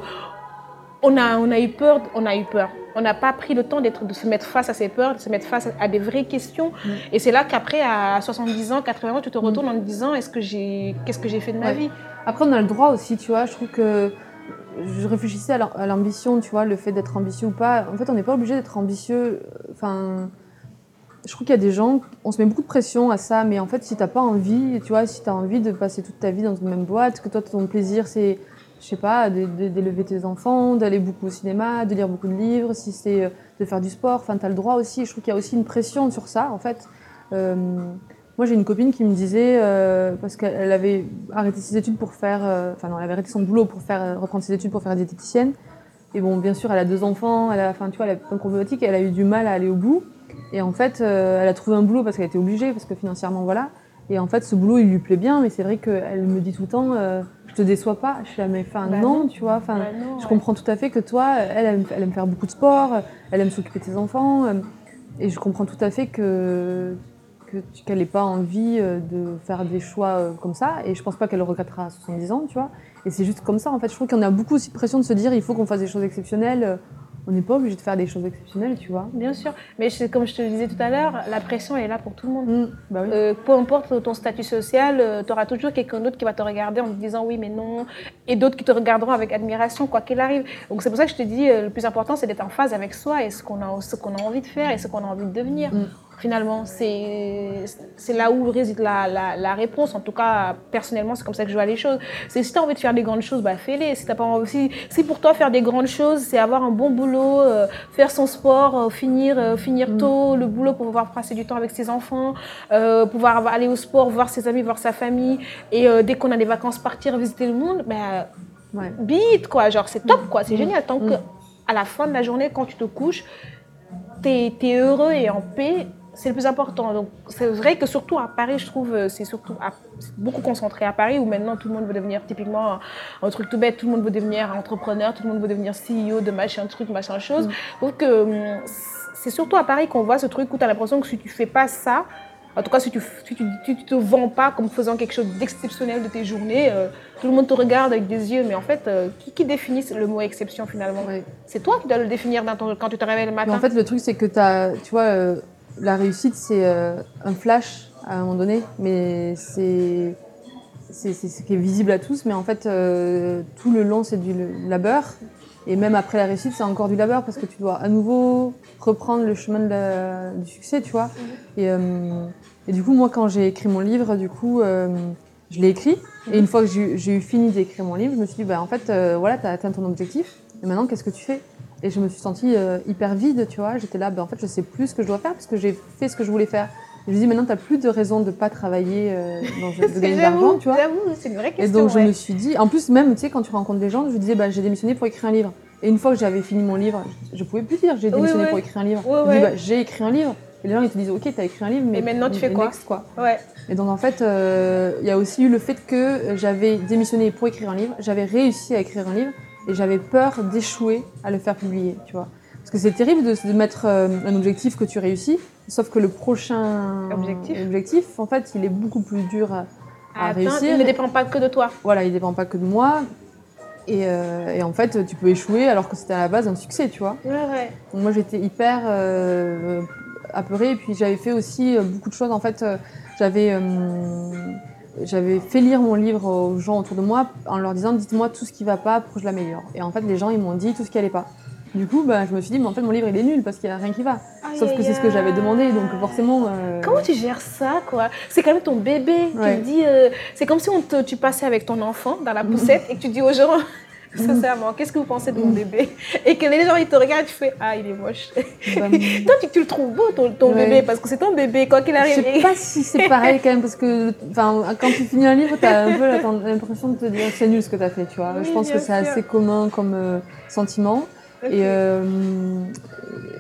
on a, on a eu peur, on a eu peur. On n'a pas pris le temps d'être, de se mettre face à ses peurs, de se mettre face à des vraies questions. Mm. Et c'est là qu'après, à 70 ans, 80 ans, tu te retournes en te disant, est-ce que j'ai, qu'est-ce que j'ai fait de ma Ouais. vie? Après, on a le droit aussi, tu vois. Je trouve que je réfléchissais à l'am- à l'ambition, tu vois, le fait d'être ambitieux ou pas. En fait, on n'est pas obligé d'être ambitieux. Enfin, je trouve qu'il y a des gens, on se met beaucoup de pression à ça, mais en fait, si t'as pas envie, tu vois, si t'as envie de passer toute ta vie dans une même boîte, que toi, ton plaisir, c'est, je sais pas, d'élever tes enfants, d'aller beaucoup au cinéma, de lire beaucoup de livres, si c'est euh, de faire du sport, enfin, t'as le droit aussi. Je trouve qu'il y a aussi une pression sur ça, en fait. Euh, moi, j'ai une copine qui me disait, euh, parce qu'elle avait arrêté ses études pour faire, enfin non, elle avait arrêté son boulot pour faire, reprendre ses études pour faire diététicienne. Et bon, bien sûr, elle a deux enfants, elle a, enfin, tu vois, elle a plein de elle a eu du mal à aller au bout. Et en fait, euh, elle a trouvé un boulot parce qu'elle était obligée, parce que financièrement, voilà. Et en fait, ce boulot, il lui plaît bien, mais c'est vrai qu'elle me dit tout le temps, euh, je te déçois pas. Je suis là, mais enfin, Bah non, non. tu vois, enfin. Bah Je ouais. comprends tout à fait que toi, elle aime, elle aime faire beaucoup de sport, elle aime s'occuper de ses enfants, euh, et je comprends tout à fait que qu'elle n'ait pas envie euh, de faire des choix comme ça, et je pense pas qu'elle le regrettera à 70 ans, tu vois. Et c'est juste comme ça, en fait. Je trouve qu'on a beaucoup aussi de pression de se dire, il faut qu'on fasse des choses exceptionnelles. Euh, On n'est pas obligé de faire des choses exceptionnelles, tu vois. Bien sûr. Mais je- comme je te le disais tout à l'heure, la pression elle est là pour tout le monde. Mm, bah oui. Euh, peu importe ton statut social, tu auras toujours quelqu'un d'autre qui va te regarder en te disant oui, mais non, et d'autres qui te regarderont avec admiration, quoi qu'il arrive. Donc c'est pour ça que je te dis, euh, le plus important, c'est d'être en phase avec soi et ce qu'on a, ce qu'on a envie de faire et ce qu'on a envie de devenir. Mm. Finalement, c'est là où réside la, la, la réponse. En tout cas, personnellement, c'est comme ça que je vois les choses. C'est si tu as envie de faire des grandes choses, bah fais-les. Si, si, si pour toi, faire des grandes choses, c'est avoir un bon boulot, euh, faire son sport, euh, finir, euh, finir Mm. tôt, le boulot pour pouvoir passer du temps avec ses enfants, pouvoir aller au sport, voir ses amis, voir sa famille, et dès qu'on a des vacances, partir visiter le monde, ben, Ouais. bite, quoi. Genre, c'est top, quoi. C'est Mm. génial. Tant Mm. que, à la fin de la journée, quand tu te couches, t'es es heureux et en paix, c'est le plus important. Donc, c'est vrai que surtout à Paris, je trouve, euh, c'est surtout à- beaucoup concentré à Paris où maintenant tout le monde veut devenir typiquement un, un truc tout bête, tout le monde veut devenir entrepreneur, tout le monde veut devenir CEO de machin truc, machin chose. Mm. Donc, euh, c'est surtout à Paris qu'on voit ce truc où tu as l'impression que si tu fais pas ça, en tout cas, si tu tu te vends pas comme faisant quelque chose d'exceptionnel de tes journées, euh, tout le monde te regarde avec des yeux. Mais en fait, euh, qui, qui définit le mot exception finalement? C'est toi qui dois le définir dans ton- quand tu te réveilles le Mais matin? en fait, le truc, c'est que t'as, tu vois, euh, la réussite, c'est euh, un flash à un moment donné, mais c'est ce qui est visible à tous. Mais en fait, euh, tout le long, c'est du labeur. Et même après la réussite, c'est encore du labeur parce que tu dois à nouveau reprendre le chemin du succès, tu vois. Et, euh, et du coup, moi, quand j'ai écrit mon livre, du coup, je l'ai écrit. Et une fois que j'ai eu- fini d'écrire mon livre, je me suis dit, bah, en fait, voilà, tu as atteint ton objectif. Et maintenant, qu'est-ce que tu fais? Et je me suis sentie euh, hyper vide, tu vois. J'étais là, bah, en fait, je sais plus ce que je dois faire parce que j'ai fait ce que je voulais faire. Et je me dis, maintenant, tu plus de raison de ne pas travailler, euh, dans, de gagner de l'argent, tu vois. j'avoue, c'est une vraie Et question. donc, je me suis dit, en plus, même, tu sais, quand tu rencontres des gens, je disais, bah, j'ai démissionné pour écrire un livre. Et une fois que j'avais fini mon livre, je pouvais plus dire, j'ai Oui, démissionné ouais. pour écrire un livre. Ouais, je dis, bah, j'ai écrit un livre. Et les gens, ils te disent, ok, t'as écrit un livre, mais. Et maintenant, tu fais quoi? next, quoi. Ouais. Et donc, en fait, euh, il y a aussi eu le fait que j'avais démissionné pour écrire un livre, j'avais réussi à écrire un livre, et j'avais peur d'échouer à le faire publier, tu vois. Parce que c'est terrible de, de mettre euh, un objectif que tu réussis, sauf que le prochain Objectif. objectif, en fait, il est beaucoup plus dur à, à Attends, réussir. il ne dépend pas que de toi. Voilà, il dépend pas que de moi. Et, euh, et en fait, tu peux échouer alors que c'était à la base un succès, tu vois. Ouais, ouais. Donc moi, j'étais hyper euh, apeurée. Et puis, j'avais fait aussi beaucoup de choses. En fait, j'avais j'avais fait lire mon livre aux gens autour de moi en leur disant dites-moi tout ce qui va pas pour que je l'améliore. Et en fait, les gens, ils m'ont dit tout ce qui allait pas. Du coup, bah, je me suis dit, mais en fait, mon livre, il est nul parce qu'il n'y a rien qui va. Sauf que c'est ce que j'avais demandé, donc forcément... euh, Comment tu gères ça, quoi? C'est quand même ton bébé. Ouais. Tu dis, euh, c'est comme si on te- tu passais avec ton enfant dans la poussette et que tu dis aux gens, sincèrement, qu'est-ce que vous pensez de mon bébé Et que les gens ils te regardent, tu fais, ah, il est moche. bah, Toi, tu, tu le trouves beau ton, ton Ouais. bébé parce que c'est ton bébé, quoi qu'il Je arrive. sais pas si c'est pareil quand même, parce que quand tu finis un livre, tu as un peu l'impression de te dire c'est nul ce que tu as fait, tu vois. Oui, je pense que c'est assez commun comme euh, sentiment. Et euh,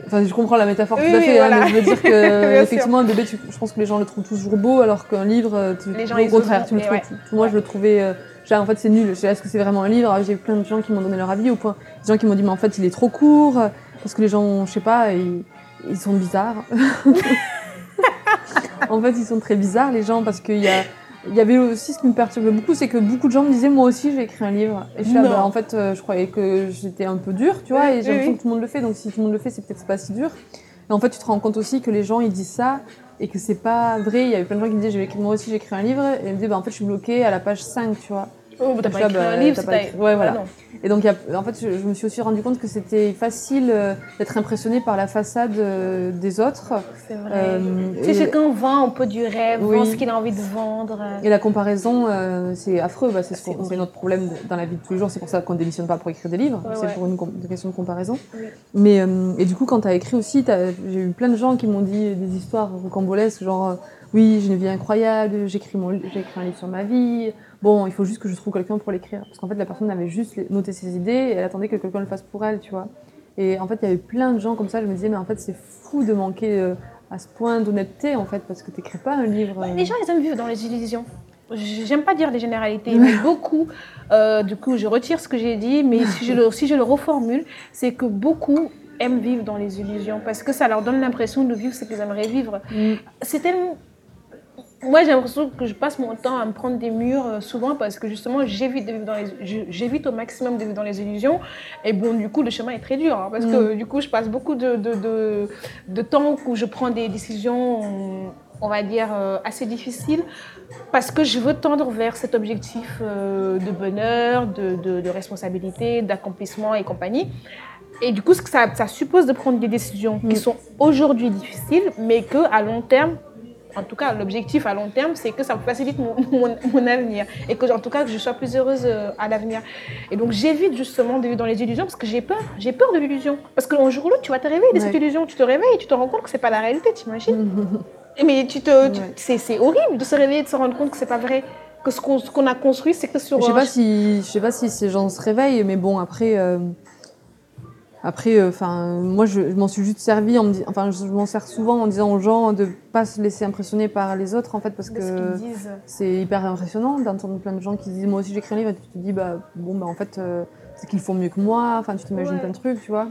enfin, je comprends la métaphore Oui, tout à fait, hein, mais je veux dire que effectivement un bébé, tu- je pense que les gens le trouvent toujours beau, alors qu'un livre, euh, tu, Les gens, au contraire, tu le trouves. ouais. Moi, je le trouvais. En fait, c'est nul. Est-ce que c'est vraiment un livre? J'ai eu plein de gens qui m'ont donné leur avis, au point des gens qui m'ont dit mais en fait il est trop court, euh, parce que les gens, je sais pas, ils, ils sont bizarres. en fait, ils sont très bizarres les gens parce qu'il y a il y avait aussi ce qui me perturbait beaucoup, c'est que beaucoup de gens me disaient moi aussi j'ai écrit un livre. Et je suis là, bah, en fait, euh, je croyais que j'étais un peu dure, tu vois, et j'ai oui, l'impression oui. que tout le monde le fait, donc si tout le monde le fait, c'est peut-être pas si dur. Et en fait, tu te rends compte aussi que les gens ils disent ça et que c'est pas vrai. Il y avait plein de gens qui me disaient moi aussi j'ai écrit un livre, et ils me disaient bah en fait je suis bloquée à la page 5, tu vois. Oh, t'as Je pas bah, un livre, t'as pas ouais, voilà. Ah, non. Et donc, a- en fait, je, je me suis aussi rendu compte que c'était facile euh, d'être impressionné par la façade euh, des autres. C'est vrai. Euh, sais, et- chacun vend un peu du rêve, Oui. vend ce qu'il a envie de vendre. Et la comparaison, c'est affreux. Bah, c'est ce c'est notre problème dans la vie de tous les jours. C'est pour ça qu'on ne démissionne pas pour écrire des livres. Ouais, c'est ouais. pour une, com- une question de comparaison. Oui. Mais et du coup, quand tu as écrit aussi, t'as- j'ai eu plein de gens qui m'ont dit des histoires rocambolesques, genre oui, j'ai une vie incroyable, j'écris mon, écrit un livre sur ma vie. Bon, il faut juste que je trouve quelqu'un pour l'écrire, parce qu'en fait, la personne avait juste noté ses idées et elle attendait que quelqu'un le fasse pour elle, tu vois. Et en fait, il y avait plein de gens comme ça. Je me disais, mais en fait, c'est fou de manquer euh, à ce point d'honnêteté, en fait, parce que t'écris pas un livre. Ouais, euh, Les gens, ils aiment vivre dans les illusions. J'aime pas dire les généralités, mais beaucoup, euh, du coup, je retire ce que j'ai dit, mais si je, le, si je le reformule, c'est que beaucoup aiment vivre dans les illusions parce que ça leur donne l'impression de vivre ce qu'ils aimeraient vivre. mm, C'est tellement. Moi, j'ai l'impression que je passe mon temps à me prendre des murs euh, souvent parce que justement, j'évite de vivre dans les, je- j'évite au maximum de vivre dans les illusions. Et bon, du coup, le chemin est très dur hein, parce que du coup, je passe beaucoup de, de, de, de temps où je prends des décisions, on va dire, euh, assez difficiles parce que je veux tendre vers cet objectif euh, de bonheur, de, responsabilité, d'accomplissement et compagnie. Et du coup, ça, ça suppose de prendre des décisions Mm. qui sont aujourd'hui difficiles, mais que à long terme, en tout cas, l'objectif à long terme, c'est que ça me facilite mon, mon- mon avenir et que, en tout cas, que je sois plus heureuse euh, à l'avenir. Et donc, j'évite justement de vivre dans les illusions parce que j'ai peur. J'ai peur de l'illusion. Parce qu'un jour ou l'autre, tu vas te réveiller de cette illusion. Tu te réveilles et tu te rends compte que c'est pas la réalité, t'imagines? Mais tu te, tu- Ouais. c'est, horrible de se réveiller et de se rendre compte que c'est pas vrai. Que ce qu'on, qu'on a construit, c'est que sur. Je sais un- pas si, je sais pas si ces gens se réveillent, mais bon après, euh, après, enfin, moi je, je m'en suis juste servi en me dis- enfin, je, je m'en sers souvent en disant aux gens de pas se laisser impressionner par les autres en fait parce ce que c'est hyper impressionnant d'entendre plein de gens qui disent moi aussi j'écris un livre et tu te dis bah bon bah en fait euh, c'est qu'ils font mieux que moi, enfin tu t'imagines Ouais. plein de trucs, tu vois.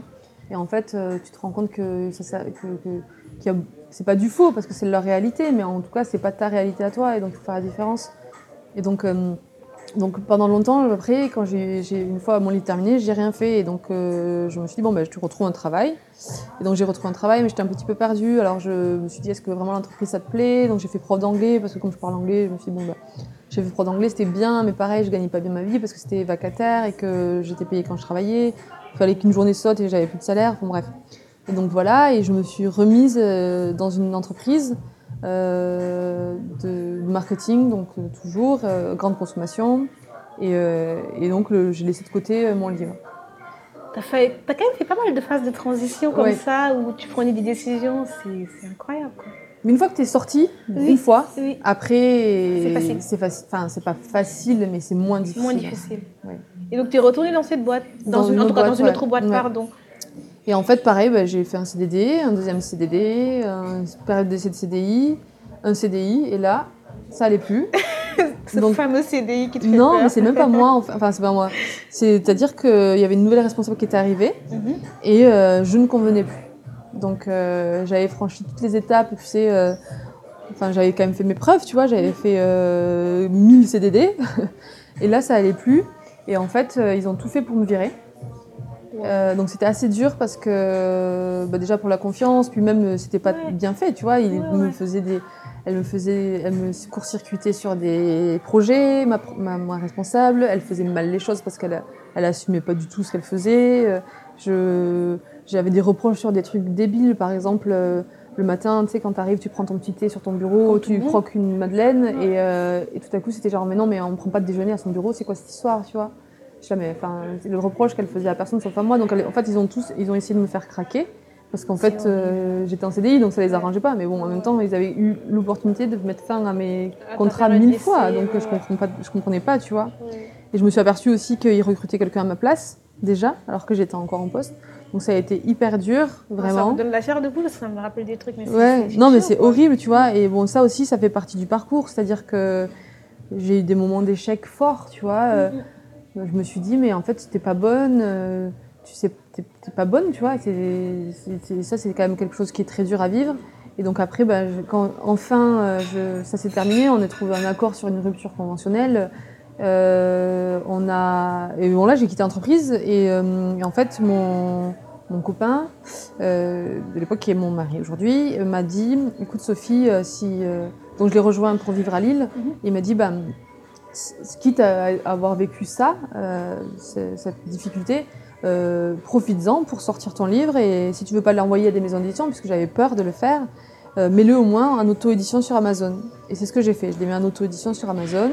Et en fait euh, tu te rends compte que ça, que, c'est pas du faux parce que c'est leur réalité, mais en tout cas c'est pas ta réalité à toi et donc il faut faire la différence. Et donc euh, donc pendant longtemps, après, quand j'ai une fois mon livre terminé, j'ai rien fait. Et donc euh, je me suis dit, bon, ben, je retrouve un travail. Et donc j'ai retrouvé un travail, mais j'étais un petit peu perdue. Alors je me suis dit, est-ce que vraiment l'entreprise ça te plaît? Donc j'ai fait prof d'anglais, parce que comme je parle anglais, je me suis dit, bon, ben, j'ai fait prof d'anglais, c'était bien, mais pareil, je gagnais pas bien ma vie parce que c'était vacataire et que j'étais payée quand je travaillais. Il fallait qu'une journée saute et j'avais plus de salaire. Bon, bref. Et donc voilà, et je me suis remise euh, dans une entreprise de marketing, donc euh, toujours, euh, grande consommation. Et, euh, et donc j'ai laissé de côté euh, mon livre. T'as t'as quand même fait pas mal de phases de transition comme Ouais. ça, où tu prenais des décisions, c'est incroyable. Quoi. Mais une fois que tu es sorti, Oui. une fois, Oui, après, C'est facile. c'est facile. Enfin, c'est pas facile, mais c'est moins difficile. moins difficile. Ouais. Et donc tu es retourné dans cette boîte, dans, Dans une, autre dans boîte, une ouais. autre boîte, Ouais. pardon. Et en fait, pareil, bah, j'ai fait un CDD, un deuxième CDD, une période d'essai de CDI, un CDI, et là, ça allait plus. Ce Donc- fameux CDI qui te fait Non, peur. mais c'est même pas moi. Enfin, c'est pas moi. C'est-à-dire qu'il y avait une nouvelle responsable qui était arrivée Mhm. et euh, je ne convenais plus. Donc, euh, j'avais franchi toutes les étapes, tu sais. euh, Enfin, j'avais quand même fait mes preuves, tu vois. J'avais fait euh, 1000 CDD. et là, ça allait plus. Et en fait, ils ont tout fait pour me virer. Euh, donc c'était assez dur parce que bah, déjà pour la confiance, puis même euh, c'était pas Ouais. bien fait, tu vois. Il Ouais, me faisait des, elle me faisait, elle me court-circuitait sur des projets, ma, ma, ma responsable. Elle faisait mal les choses parce qu'elle, elle assumait pas du tout ce qu'elle faisait. Euh, Je, j'avais des reproches sur des trucs débiles, par exemple. euh, le matin, tu sais, quand t'arrives, tu prends ton petit thé sur ton bureau, Comme tu croques une madeleine, et, euh, et tout à coup, c'était genre, mais non, mais on prend pas de déjeuner à son bureau, c'est quoi cette histoire, tu vois? Je suis là, mais enfin, le reproche qu'elle faisait à personne sauf à moi. Donc, elle- en fait, ils ont tous, ils ont essayé de me faire craquer. Parce qu'en fait, euh, j'étais en CDI, donc ça les arrangeait pas. Mais bon, en même temps, ils avaient eu l'opportunité de mettre fin à mes À contrats mille fois. Donc, ouais. je, comprends pas, je comprenais pas, tu vois. Ouais. Et je me suis aperçue aussi qu'ils recrutaient quelqu'un à ma place, déjà, alors que j'étais encore en poste. Donc, ça a été hyper dur, Ça vraiment. me donne la chair de poule, ça me rappelle des trucs. Mais Ouais, non, mais c'est horrible, tu vois. Et bon, ça aussi, ça fait partie du parcours. C'est-à-dire que j'ai eu des moments d'échec forts, tu vois. Euh, Mhm. Je me suis dit, mais en fait, t'es pas bonne. euh, tu sais, t'es pas bonne, tu vois. c'est- ça, c'est quand même quelque chose qui est très dur à vivre. Et donc après, bah, je- quand enfin euh, je- ça s'est terminé, on a trouvé un accord sur une rupture conventionnelle. Euh, on a et bon là j'ai quitté l'entreprise et, euh, et en fait mon mon copain euh, de l'époque qui est mon mari aujourd'hui m'a dit écoute Sophie si donc je l'ai rejoint pour vivre à Lille Mhm. il m'a dit bah quitte à avoir vécu ça euh, ce- cette difficulté euh, profites-en pour sortir ton livre et si tu veux pas l'envoyer à des maisons d'édition puisque j'avais peur de le faire euh, mets-le au moins en auto-édition sur Amazon. Et c'est ce que j'ai fait. Je l'ai mis en auto-édition sur Amazon.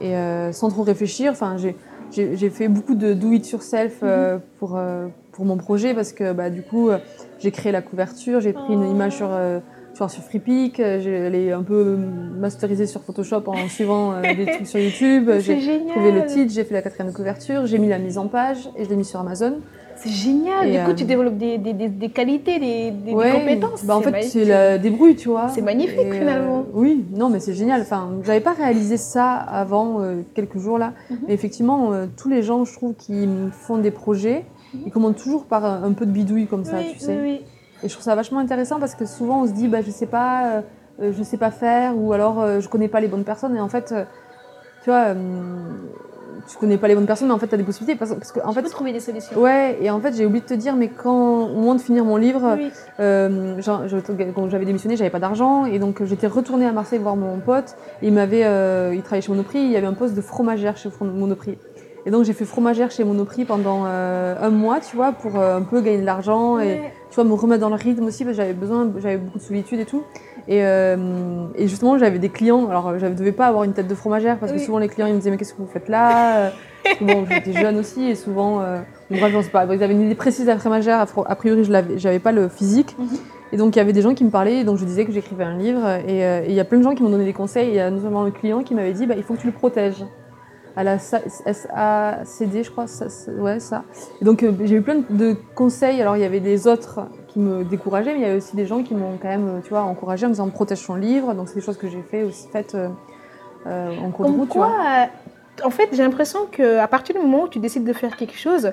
Et euh, sans trop réfléchir enfin j'ai fait beaucoup de do it yourself euh, pour pour mon projet parce que bah du coup j'ai créé la couverture j'ai pris une image sur euh, sur, FreePic, euh, j'ai elle est un peu masterisée sur Photoshop en suivant euh, des trucs sur YouTube. J'ai trouvé le titre, j'ai fait la quatrième couverture, j'ai mis la mise en page et je l'ai mis sur Amazon. C'est génial. Et, du coup, euh, tu développes des, des, des, des qualités, des, Ouais, compétences. Bah en fait, c'est la débrouille, tu vois. C'est magnifique, Et, euh, finalement. oui, non, mais c'est génial. Enfin, j'avais pas réalisé ça avant euh, quelques jours là. Mhm. Mais effectivement, euh, tous les gens, je trouve, qui font des projets, ils commencent toujours par un, un peu de bidouille comme ça, Mhm. oui, tu sais. oui, oui. Et je trouve ça vachement intéressant parce que souvent on se dit, bah, je sais pas, euh, euh, je sais pas faire, ou alors euh, je connais pas les bonnes personnes. Et en fait, euh, tu vois, tu connais pas les bonnes personnes, mais en fait, tu as des possibilités. Parce, parce que, en En fait, fait, trouver des solutions. ouais, et en fait, j'ai oublié de te dire, mais quand, au moment de finir mon livre, Oui. genre, je- quand j'avais démissionné, j'avais pas d'argent, et donc j'étais retournée à Marseille voir mon pote. Et il m'avait, il travaillait chez Monoprix, il y avait un poste de fromagère chez Monoprix. Et donc j'ai fait fromagère chez Monoprix pendant euh, un mois, tu vois, pour euh, un peu gagner de l'argent et tu vois me remettre dans le rythme aussi parce que j'avais besoin, j'avais beaucoup de solitude et tout. Et, euh, et justement j'avais des clients, alors je ne devais pas avoir une tête de fromagère parce que souvent les clients ils me disaient mais qu'est-ce que vous faites là Bon, j'étais jeune aussi et souvent, bon, bref, j'en sais pas. Ils avaient une idée précise de la fromagère, a priori je l'avais, j'avais pas le physique. Mhm. Et donc il y avait des gens qui me parlaient, et donc je disais que j'écrivais un livre et il y a plein de gens qui m'ont donné des conseils. Il y a notamment un client qui m'avait dit bah, il faut que tu le protèges à la sa- SACD, je crois, ça, ouais, ça. Et donc euh, j'ai eu plein de conseils. Alors il y avait des autres qui me décourageaient, mais il y avait aussi des gens qui m'ont quand même, tu vois, encouragé en me disant protège ton livre. Donc c'est des choses que j'ai fait aussi faites euh, euh, en cours de route, tu quoi, vois. euh, en fait, j'ai l'impression qu'à partir du moment où tu décides de faire quelque chose,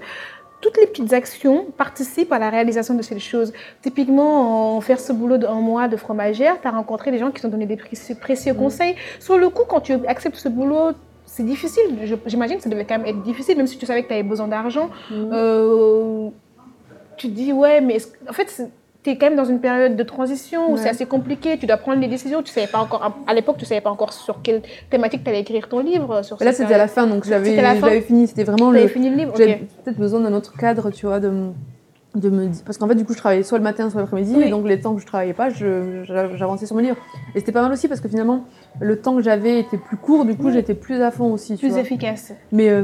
toutes les petites actions participent à la réalisation de cette chose. Typiquement, en faire ce boulot d'un mois de fromagère, tu as rencontré des gens qui t'ont donné des précieux, précieux Mm. conseils. Sur le coup, quand tu acceptes ce boulot, c'est difficile. J'imagine que ça devait quand même être difficile, même si tu savais que tu avais besoin d'argent. Mhm. Euh, tu te dis, ouais, mais en fait, tu es quand même dans une période de transition où Ouais. c'est assez compliqué. Tu dois prendre les décisions. Tu savais pas encore, à l'époque, tu savais pas encore sur quelle thématique tu allais écrire ton livre. Sur Mais là, c'était à la fin, donc j'avais fini. C'était vraiment le. fini le livre J'avais peut-être besoin d'un autre cadre, tu vois, de, de me. Parce qu'en fait, du coup, je travaillais soit le matin, soit l'après-midi, Oui. et donc les temps que je travaillais pas, j'avançais sur mon livre. Et c'était pas mal aussi parce que finalement, le temps que j'avais était plus court, du coup, Oui. j'étais plus à fond aussi. Plus efficace. Mais, euh,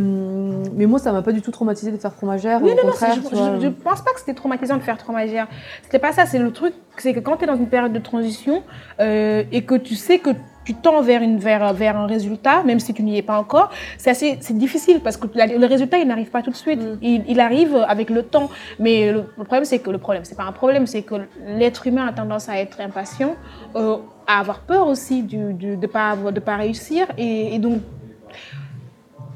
mais moi, ça m'a pas du tout traumatisé de faire fromagère. Oui, au non, non, contraire, je, vois. je, je pense pas que c'était traumatisant de faire fromagère. C'était pas ça, c'est le truc, c'est que quand tu es dans une période de transition euh, et que tu sais que tu tends vers, une, vers, vers un résultat, même si tu n'y es pas encore, c'est assez c'est difficile parce que la- le résultat, il n'arrive pas tout de suite. Mm. Il, il arrive avec le temps. Mais le, le problème, c'est que le problème, c'est pas un problème, c'est que l'être humain a tendance à être impatient, euh, à avoir peur aussi du, du- de ne pas, de pas réussir. Et, et donc,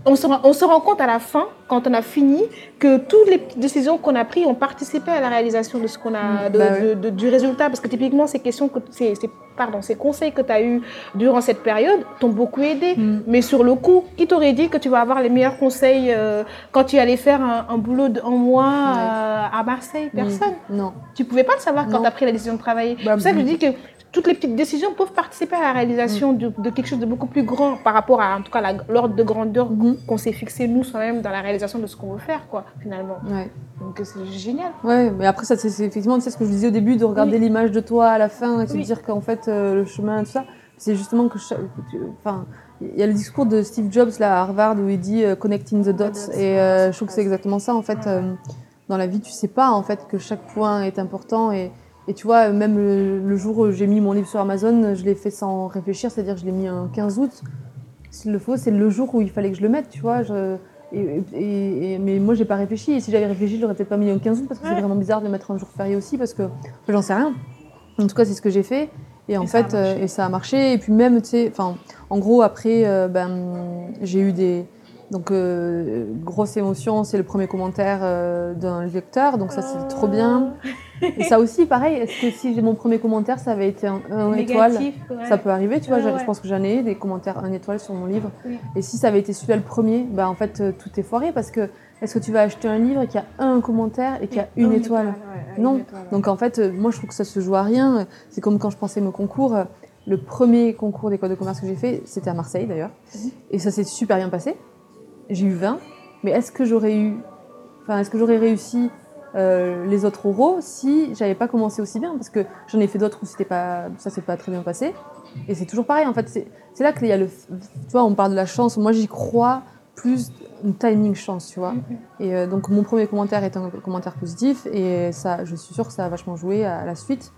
on se, rend, on se rend compte à la fin, quand on a fini, que toutes les décisions qu'on a prises ont participé à la réalisation de ce qu'on a, Mm, de- bah ouais. de- de- du résultat. Parce que typiquement, ces questions, que, ces, ces- pardon, ces conseils que tu as eus durant cette période t'ont beaucoup aidé. Mm. Mais sur le coup, qui t'aurait dit que tu vas avoir les meilleurs conseils euh, quand tu allais faire un, un boulot d'un mois Ouais. euh, à Marseille Personne. Mm. Non. Tu pouvais pas le savoir quand tu as pris la décision de travailler. Bah, c'est pour ça que je dis que toutes les petites décisions peuvent participer à la réalisation Mm. de, de quelque chose de beaucoup plus grand par rapport à, en tout cas, l'ordre de grandeur Mhm. qu'on s'est fixé nous soi-même dans la réalisation de ce qu'on veut faire, quoi, finalement. Ouais. Donc c'est génial. Ouais, mais après, ça, c'est effectivement tu sais, ce que je disais au début, de regarder Oui. l'image de toi à la fin et de se Oui. dire qu'en fait, euh, le chemin, tout ça, c'est justement que. Enfin, il y a le discours de Steve Jobs là, à Harvard où il dit euh, connecting the dots. dots, Et euh, je trouve que c'est exactement ça, en fait. Dans la vie, tu sais pas, en fait, que chaque point est important. Et, et tu vois, même le, le jour où j'ai mis mon livre sur Amazon, je l'ai fait sans réfléchir, c'est-à-dire que je l'ai mis un 15 août. S'il le faut, c'est le jour où il fallait que je le mette, tu vois. Je, et, et- et- mais moi, j'ai pas réfléchi. Et si j'avais réfléchi, je l'aurais peut-être pas mis un 15 août parce que Ouais. c'est vraiment bizarre de mettre un jour férié aussi parce que j'en sais rien. En tout cas, c'est ce que j'ai fait. Et en Et ça fait, euh, et ça a marché. Et puis même, tu sais, enfin, en gros, après, euh, ben, j'ai eu des donc euh, grosse émotion. C'est le premier commentaire euh, d'un lecteur, donc ça c'est trop bien. Et ça aussi, pareil. Est-ce que si j'ai mon premier commentaire, ça avait été un, un étoile? Ouais. ça peut arriver, tu vois. Ouais, je- ouais. Je pense que j'en ai des commentaires un étoile sur mon livre. Oui. Et si ça avait été celui-là le premier, bah en fait euh, tout est foiré parce que est-ce que tu vas acheter un livre y a un commentaire et qu'il y a une Un étoile, Non. une étoile, ouais. Donc en fait, moi je trouve que ça se joue à rien. C'est comme quand je pensais mes concours. Le premier concours d'école de commerce que j'ai fait, c'était à Marseille d'ailleurs. Mhm. Et ça s'est super bien passé. J'ai eu 20. Mais est-ce que j'aurais eu, enfin est-ce que j'aurais réussi euh, les autres oraux si j'avais pas commencé aussi bien? Parce que j'en ai fait d'autres où c'était pas, ça s'est pas très bien passé. Et c'est toujours pareil. En fait, c'est là qu'il y a le, tu vois, on parle de la chance. Moi, j'y crois plus une timing chance, tu vois. Et euh, donc mon premier commentaire est un commentaire positif et ça, je suis sûre que ça a vachement joué à la suite.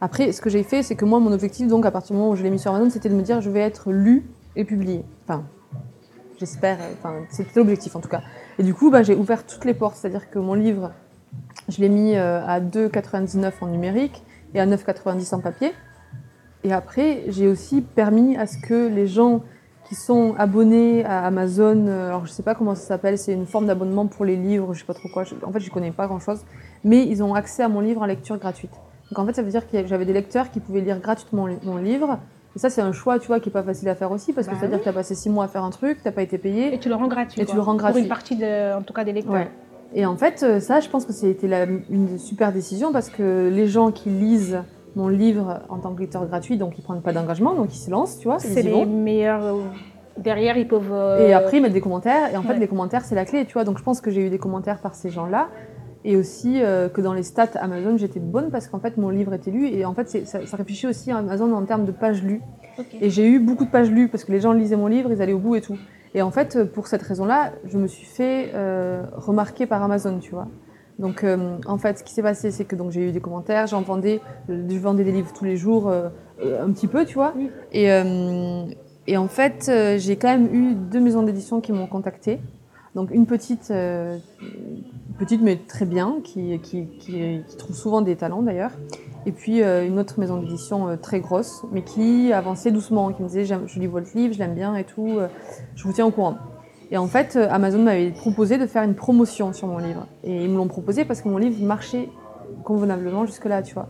Après, ce que j'ai fait, c'est que moi, mon objectif, donc à partir du moment où je l'ai mis sur Amazon, c'était de me dire je vais être lu et publié. Enfin, j'espère. Enfin, c'était l'objectif en tout cas. Et du coup, bah, j'ai ouvert toutes les portes, c'est-à-dire que mon livre, je l'ai mis euh, à 2,99 en numérique et à 9,90 en papier. Et après, j'ai aussi permis à ce que les gens qui sont abonnés à Amazon, euh, alors je sais pas comment ça s'appelle, c'est une forme d'abonnement pour les livres, je sais pas trop quoi, en fait je connais pas grand chose, mais ils ont accès à mon livre en lecture gratuite. Donc en fait ça veut dire que j'avais des lecteurs qui pouvaient lire gratuitement mon livre, et ça c'est un choix tu vois qui est pas facile à faire aussi, parce que Bah c'est à dire oui. que tu as passé six mois à faire un truc, t'as pas été payé, Et tu le rends gratuit. Et tu le rends Pour gratuit. une partie, de, en tout cas, des lecteurs. Ouais. Et en fait, euh, ça, je pense que c'était une super décision parce que les gens qui lisent mon livre en tant que lecteur gratuit, donc ils prennent pas d'engagement, donc ils se lancent, tu vois. C'est les meilleurs. euh, Derrière, ils peuvent. euh, Et après, ils mettent des commentaires. Et en fait, ouais. les commentaires, c'est la clé, tu vois. Donc je pense que j'ai eu des commentaires par ces gens-là. Et aussi euh, que dans les stats Amazon, j'étais bonne parce qu'en fait, mon livre était lu. Et en fait, ça, ça réfléchit aussi à Amazon en termes de pages lues. Et j'ai eu beaucoup de pages lues parce que les gens lisaient mon livre, ils allaient au bout et tout. Et en fait, euh, pour cette raison-là, je me suis fait euh, remarquer par Amazon, tu vois. Donc, euh, en fait, ce qui s'est passé, c'est que donc j'ai eu des commentaires, j'en vendais, je vendais des livres tous les jours, un petit peu, tu vois. Oui. Et, et en fait, j'ai quand même eu deux maisons d'édition qui m'ont contacté. Donc une petite, euh, petite mais très bien, qui, trouve souvent des talents d'ailleurs. Et puis euh, une autre maison d'édition euh, très grosse, mais qui avançait doucement, qui me disait je lis votre livre, je l'aime bien et tout, je vous tiens au courant. Et en fait, Amazon m'avait proposé de faire une promotion sur mon livre. Et ils me l'ont proposé parce que mon livre marchait convenablement jusque-là, tu vois.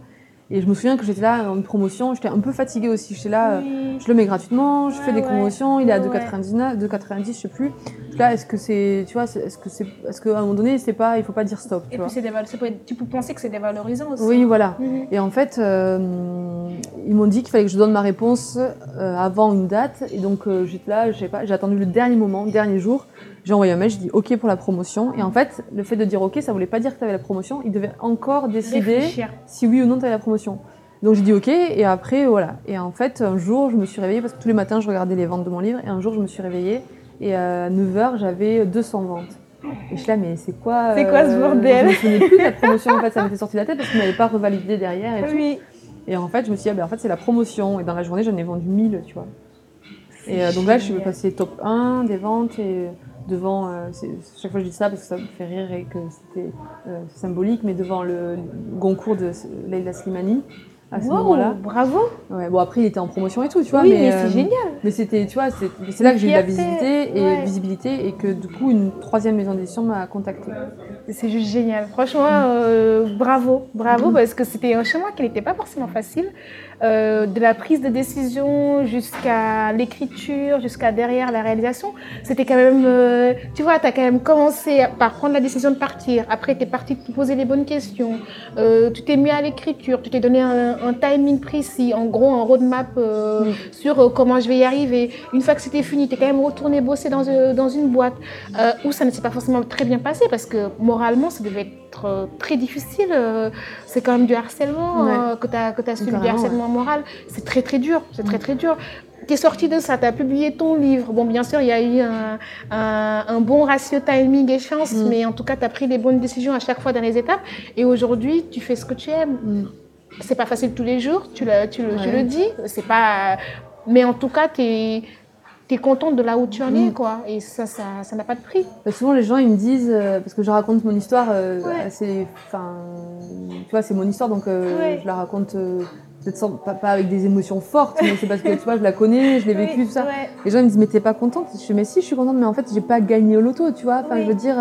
Et je me souviens que j'étais là en promotion, j'étais un peu fatiguée aussi. J'étais là, euh, Oui. je le mets gratuitement, je fais des ouais. promotions, il est à Ouais, 2,99, 2,90, je sais plus. Là, est-ce que c'est, tu vois, est-ce que c'est, est-ce qu'à un moment donné, c'est pas, il faut pas dire stop, tu Et vois. puis c'est tu peux penser que c'est dévalorisant aussi. Oui, voilà. Mhm. Et en fait, euh, ils m'ont dit qu'il fallait que je donne ma réponse euh, avant une date. Et donc, euh, j'étais là, je sais pas, j'ai attendu le dernier moment, le dernier jour. J'ai envoyé un mail, j'ai dit OK pour la promotion. Et en fait, le fait de dire OK, ça voulait pas dire que tu avais la promotion. Ils devaient encore décider Réfléchir. si oui ou non tu avais la promotion. Donc j'ai dit OK. Et après, voilà. Et en fait, un jour, je me suis réveillée parce que tous les matins, je regardais les ventes de mon livre. Et un jour, je me suis réveillée. Et à 9h, j'avais 200 ventes. Et je suis là, mais c'est quoi C'est quoi ce euh, bordel Je souvenais plus de la promotion, en fait, ça m'était sorti de la tête parce qu'on m'avait pas revalidé derrière et tout. Oui. Et en fait, je me suis dit, ah, ben, en fait, c'est la promotion. Et dans la journée, j'en ai vendu 1000, tu vois. Et euh, donc là, je suis passée top 1 des ventes et devant, euh, chaque fois je dis ça parce que ça me fait rire et que c'était euh, symbolique, mais devant le Goncourt de Leila Slimani à ce Wow, moment-là. bravo. Ouais, bon, après, il était en promotion et tout, tu vois. oui, mais, euh, c'est génial. mais c'était, tu vois, c'est là que j'ai eu la visibilité et, ouais. visibilité et que du coup, une troisième maison d'édition m'a contactée. C'est juste génial. Franchement, euh, bravo, bravo, parce que c'était un chemin qui n'était pas forcément facile. Euh, de la prise de décision jusqu'à l'écriture, jusqu'à derrière la réalisation, c'était quand même, euh, tu vois, tu as quand même commencé par prendre la décision de partir. Après, tu es parti te poser les bonnes questions. Euh, tu t'es mis à l'écriture, tu t'es donné un, un timing précis, en gros, un roadmap Mm. sur comment je vais y arriver. Une fois que c'était fini, tu es quand même retourné bosser dans, dans une boîte où ça ne s'est pas forcément très bien passé parce que moralement, ça devait être euh, très difficile. euh, c'est quand même du harcèlement Ouais. euh, que tu as, subi, du harcèlement moral. C'est très très dur, c'est très très dur. Tu es sorti de ça, tu as publié ton livre. Bon, bien sûr, il y a eu un, un- un bon ratio timing et chance, Mm. mais en tout cas, tu as pris les bonnes décisions à chaque fois dans les étapes. Et aujourd'hui, tu fais ce que tu aimes. Mm. C'est pas facile tous les jours, tu le, tu le, tu Ouais. le dis. C'est pas... Mais en tout cas, tu es, contente de là où tu en es, Mm. quoi. Et ça, ça ça n'a pas de prix. Bah, souvent, les gens, ils me disent, euh, parce que je raconte mon histoire, euh, Ouais. assez, enfin, tu vois, c'est mon histoire, donc euh, Ouais. je la raconte euh, peut-être sans- pas, pas avec des émotions fortes, mais c'est parce que, tu vois, je la connais, je l'ai vécu, Oui, tout ça. ouais. Les gens ils me disent, mais t'es pas contente? Je dis, mais si, je suis contente, mais en fait, j'ai pas gagné au loto, tu vois. Enfin, Oui. je veux dire,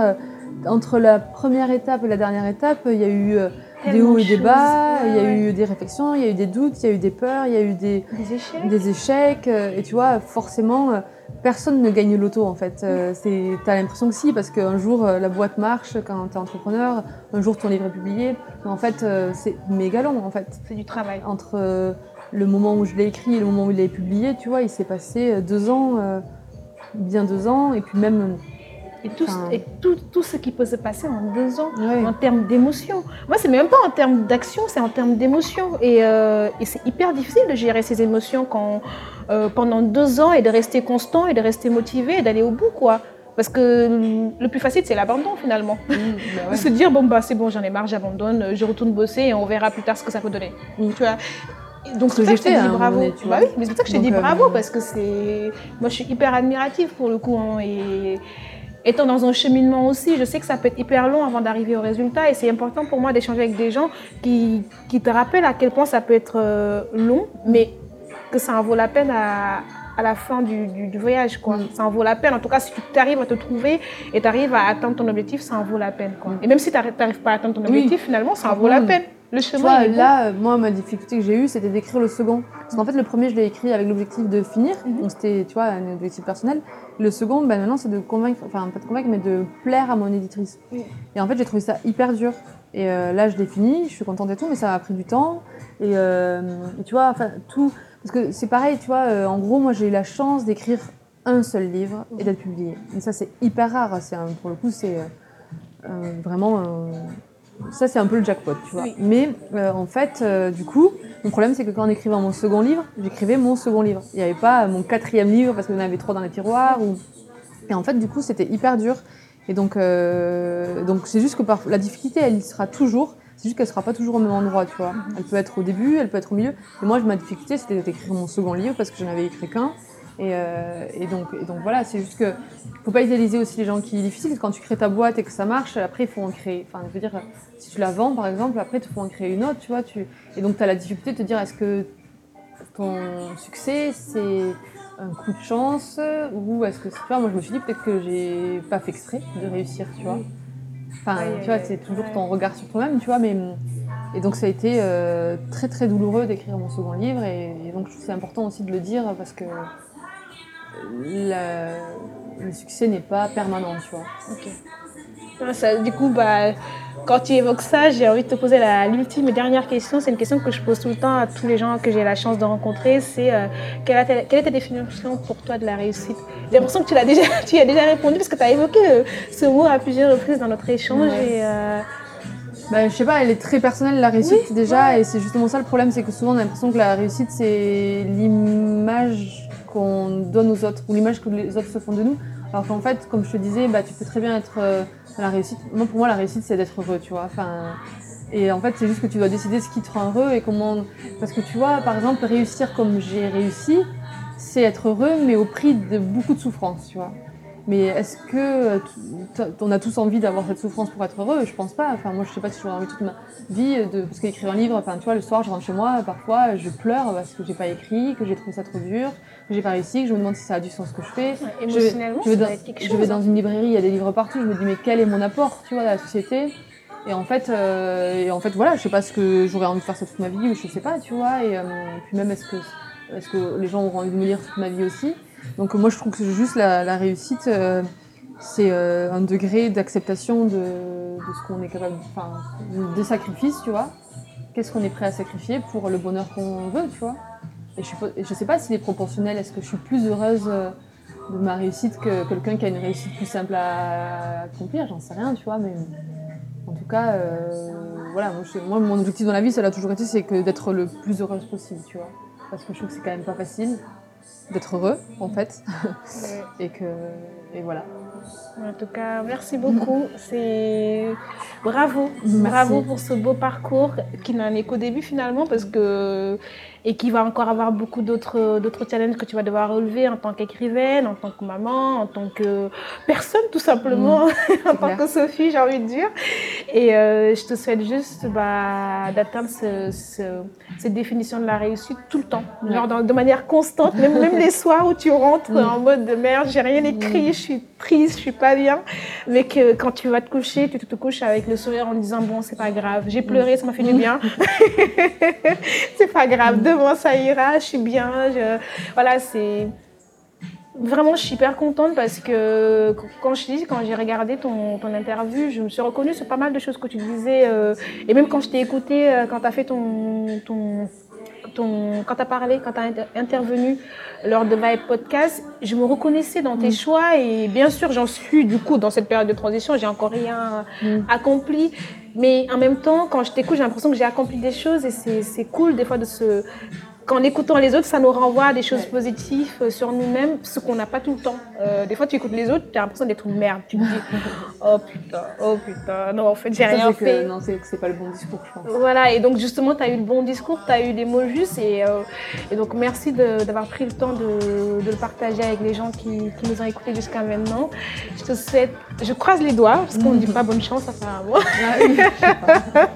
entre la première étape et la dernière étape, il y a eu des hauts et de des bas, il y a eu des réflexions, il y a eu des doutes, il y a eu des peurs, il y a eu des, Des échecs. des échecs, euh, et tu vois, forcément, euh, personne ne gagne le loto en fait. Euh, c'est, t'as l'impression que si, parce qu'un jour la boîte marche quand t'es entrepreneur, un jour ton livre est publié, mais en fait c'est méga long en fait. C'est du travail. Entre le moment où je l'ai écrit et le moment où il est publié, tu vois, il s'est passé deux ans, bien deux ans, et puis même. Et, tout, Enfin- et tout, tout ce qui peut se passer en deux ans, en termes d'émotion. Moi, c'est même pas en termes d'action, c'est en termes d'émotion. Et, euh, et c'est hyper difficile de gérer ces émotions quand, euh, pendant deux ans et de rester constant et de rester motivé et d'aller au bout, quoi. Parce que le plus facile, c'est l'abandon finalement. Mmh, bah ouais. se dire, bon, bah, c'est bon, j'en ai marre, j'abandonne, je retourne bosser et on verra plus tard ce que ça peut donner. Mm. Tu vois? Et donc, Ce c'est pour ça que je te dis moment bravo. donné, tu Bah oui, mais c'est pour ça que je te dis euh, bravo parce que c'est. Moi, je suis hyper admirative pour le coup. hein, et étant dans un cheminement aussi, je sais que ça peut être hyper long avant d'arriver au résultat. Et c'est important pour moi d'échanger avec des gens qui, qui te rappellent à quel point ça peut être euh, long, mais que ça en vaut la peine à, à la fin du, du- du voyage. Quoi. Mm. Ça en vaut la peine. En tout cas, si tu arrives à te trouver et tu arrives à atteindre ton objectif, ça en vaut la peine. Quoi. Et même si tu n'arrives pas à atteindre ton Oui. objectif, finalement, ça en vaut la Mm. peine. Le Tu chemin, vois, est bon. là, euh, moi, ma difficulté que j'ai eue, c'était d'écrire le second. Parce qu'en fait, le premier, je l'ai écrit avec l'objectif de finir. Mhm. Donc, c'était, tu vois, un objectif personnel. Le second, ben, maintenant, c'est de convaincre, enfin, pas de convaincre, mais de plaire à mon éditrice. Oui. Et en fait, j'ai trouvé ça hyper dur. Et euh, là, je l'ai fini, je suis contente et tout, mais ça m'a pris du temps. Et, euh, et tu vois, enfin, tout. Parce que c'est pareil, tu vois, euh, en gros, moi, j'ai eu la chance d'écrire un seul livre et d'être publié. Et ça, c'est hyper rare. C'est pour le coup, c'est vraiment. ça, c'est un peu le jackpot, tu vois. Oui. Mais en fait, du coup, mon problème, c'est que quand en écrivant mon second livre, j'écrivais mon second livre. Il n'y avait pas mon quatrième livre parce en avait trois dans les tiroirs. Et en fait, du coup, c'était hyper dur. Et donc, euh, donc c'est juste que par... la difficulté, elle sera toujours. C'est juste qu'elle sera pas toujours au même endroit, tu vois. Elle peut être au début, elle peut être au milieu. Et moi, ma difficulté, c'était d'écrire mon second livre parce que je n'avais écrit qu'un. Et, euh, et, donc, et donc voilà, c'est juste que faut pas idéaliser aussi les gens qui est difficile. Quand tu crées ta boîte et que ça marche, après il faut en créer. Enfin, je veux dire, si tu la vends par exemple, après il faut en créer une autre, tu vois. Tu... Et donc tu as la difficulté de te dire est-ce que ton succès c'est un coup de chance ou est-ce que tu vois, moi je me suis dit peut-être que j'ai pas fait exprès de réussir, tu vois. Enfin, tu vois, c'est toujours ton regard sur toi-même, tu vois, mais Et donc ça a été euh, très très douloureux d'écrire mon second livre et, et donc c'est important aussi de le dire parce que la- le succès n'est pas permanent, tu vois. Ok. Ah, ça, du coup, bah, quand tu évoques ça, j'ai envie de te poser la- l'ultime et dernière question. C'est une question que je pose tout le temps à tous les gens que j'ai la chance de rencontrer. C'est euh, quelle, quelle est ta définition pour toi de la réussite? J'ai l'impression que tu l'as déjà, tu y as déjà répondu parce que tu as évoqué euh, ce mot à plusieurs reprises dans notre échange. Ouais. Et, euh, Bah, je sais pas, elle est très personnelle la réussite déjà, et c'est justement ça le problème, c'est que souvent on a l'impression que la réussite c'est l'image qu'on donne aux autres, ou l'image que les autres se font de nous. Alors qu'en fait, comme je te disais, bah, tu peux très bien être euh, la réussite. Moi, pour moi, la réussite c'est d'être heureux, tu vois. Enfin, et en fait, c'est juste que tu dois décider ce qui te rend heureux et comment. Parce que tu vois, par exemple, réussir comme j'ai réussi, c'est être heureux, mais au prix de beaucoup de souffrance, tu vois. Mais est-ce que euh, on a tous envie d'avoir cette souffrance pour être heureux? Je pense pas. Enfin, moi, je sais pas si j'aurais envie toute ma vie de parce qu'écrire un livre. Enfin, tu vois, le soir, je rentre chez moi, parfois, je pleure parce que j'ai pas écrit, que j'ai trouvé ça trop dur, que j'ai pas réussi, que je me demande si ça a du sens ce que je fais. ouais, Je vais- émotionnellement, je vais ça dans, doit être quelque je chose. vais dans hein. une librairie, il y a des livres partout. Je me dis mais quel est mon apport, tu vois, à la société? Et en fait, euh, et en fait, voilà, je sais pas ce que j'aurais envie de faire ça toute ma vie ou je sais pas, tu vois. Et euh, puis même est-ce que est-ce que les gens auront envie de me lire toute ma vie aussi? Donc moi, je trouve que juste la, la réussite, euh, c'est euh, un degré d'acceptation de, de ce qu'on est capable, enfin, des sacrifices, tu vois. Qu'est-ce qu'on est prêt à sacrifier pour le bonheur qu'on veut, tu vois? Et je, je sais pas s'il est proportionnel. Est-ce que je suis plus heureuse euh, de ma réussite que quelqu'un qui a une réussite plus simple à accomplir? J'en sais rien, tu vois. Mais en tout cas, euh, voilà, moi, je- moi, mon objectif dans la vie, ça l'a toujours été, c'est que d'être le plus heureuse possible, tu vois. Parce que je trouve que c'est quand même pas facile d'être heureux, en fait. Et que, et voilà. En tout cas, merci beaucoup. C'est bravo, Merci. bravo pour ce beau parcours qui n'en est qu'au début finalement parce que et qui va encore avoir beaucoup d'autres d'autres challenges que tu vas devoir relever en tant qu'écrivaine, en tant que maman, en tant que personne tout simplement, en tant que Sophie, j'ai envie de dire. Et euh, je te souhaite juste bah, d'atteindre ce- ce- cette définition de la réussite tout le temps, Ouais. genre dans- de manière constante, même, même les soirs où tu rentres Mm. en mode de merde, j'ai rien écrit, je suis triste, je suis pas bien, mais que quand tu vas te coucher, tu te couches avec le sourire en disant bon c'est pas grave, j'ai pleuré, ça m'a fait du bien, c'est pas grave, demain ça ira, je suis bien, voilà c'est Vraiment, je suis hyper contente parce que quand je dis, quand j'ai regardé ton, ton interview, je me suis reconnue sur pas mal de choses que tu disais. euh, et même quand je t'ai écouté, euh, quand tu as fait ton, ton, quand tu as parlé, quand tu as intervenu lors de Vibe Podcast, je me reconnaissais dans tes Mm. choix et bien sûr, j'en suis du coup dans cette période de transition, j'ai encore rien Mm. accompli. Mais en même temps, quand je t'écoute, j'ai l'impression que j'ai accompli des choses et c'est cool des fois de se qu'en écoutant les autres, ça nous renvoie à des choses positives euh, sur nous-mêmes, ce qu'on n'a pas tout le temps. Euh, des fois, tu écoutes les autres, tu as l'impression d'être une merde. Tu te dis, oh putain, oh putain, non, en fait, j'ai Ça, rien fait. non, c'est que c'est pas le bon discours, je pense. Voilà, et donc justement, tu as eu le bon discours, tu as eu les mots justes, et, euh, et donc merci d'avoir pris le temps de, de le partager avec les gens qui, qui nous ont écoutés jusqu'à maintenant. Je te souhaite, je croise les doigts, parce qu'on ne dit pas bonne chance oui, je sais pas.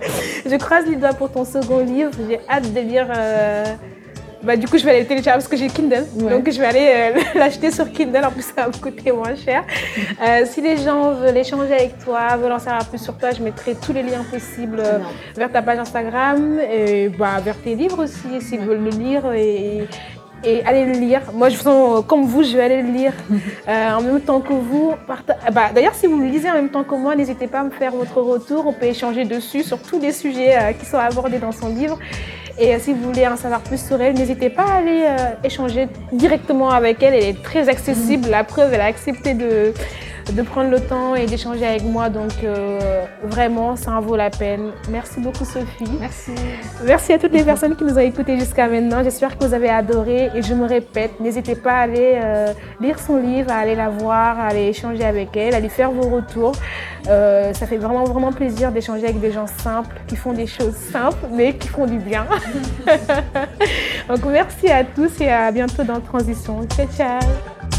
Je croise les doigts pour ton second livre. J'ai hâte de lire. euh, Bah, du coup, je vais aller le télécharger parce que j'ai Kindle. Ouais. Donc, je vais aller euh, l'acheter sur Kindle. En plus, ça va me coûter moins cher. Euh, si les gens veulent échanger avec toi, veulent en savoir plus sur toi, je mettrai tous les liens possibles euh, vers ta page Instagram et bah, vers tes livres aussi, s'ils veulent le lire. Et, et allez le lire. Moi, je sens, euh, comme vous, je vais aller le lire euh, en même temps que vous. Ah bah, D'ailleurs, si vous le lisez en même temps que moi, n'hésitez pas à me faire votre retour. On peut échanger dessus sur tous les sujets euh, qui sont abordés dans son livre. Et euh, si vous voulez en savoir plus sur elle, n'hésitez pas à aller euh, échanger directement avec elle. Elle est très accessible. La preuve, elle a accepté de, de prendre le temps et d'échanger avec moi. Donc, euh, vraiment, ça en vaut la peine. Merci beaucoup, Sophie. Merci. Merci à toutes les personnes qui nous ont écoutés jusqu'à maintenant. J'espère que vous avez adoré et je me répète, n'hésitez pas à aller euh, lire son livre, à aller la voir, à aller échanger avec elle, à lui faire vos retours. Euh, ça fait vraiment vraiment plaisir d'échanger avec des gens simples qui font des choses simples mais qui font du bien. Donc merci à tous et à bientôt dans Transition. Ciao ciao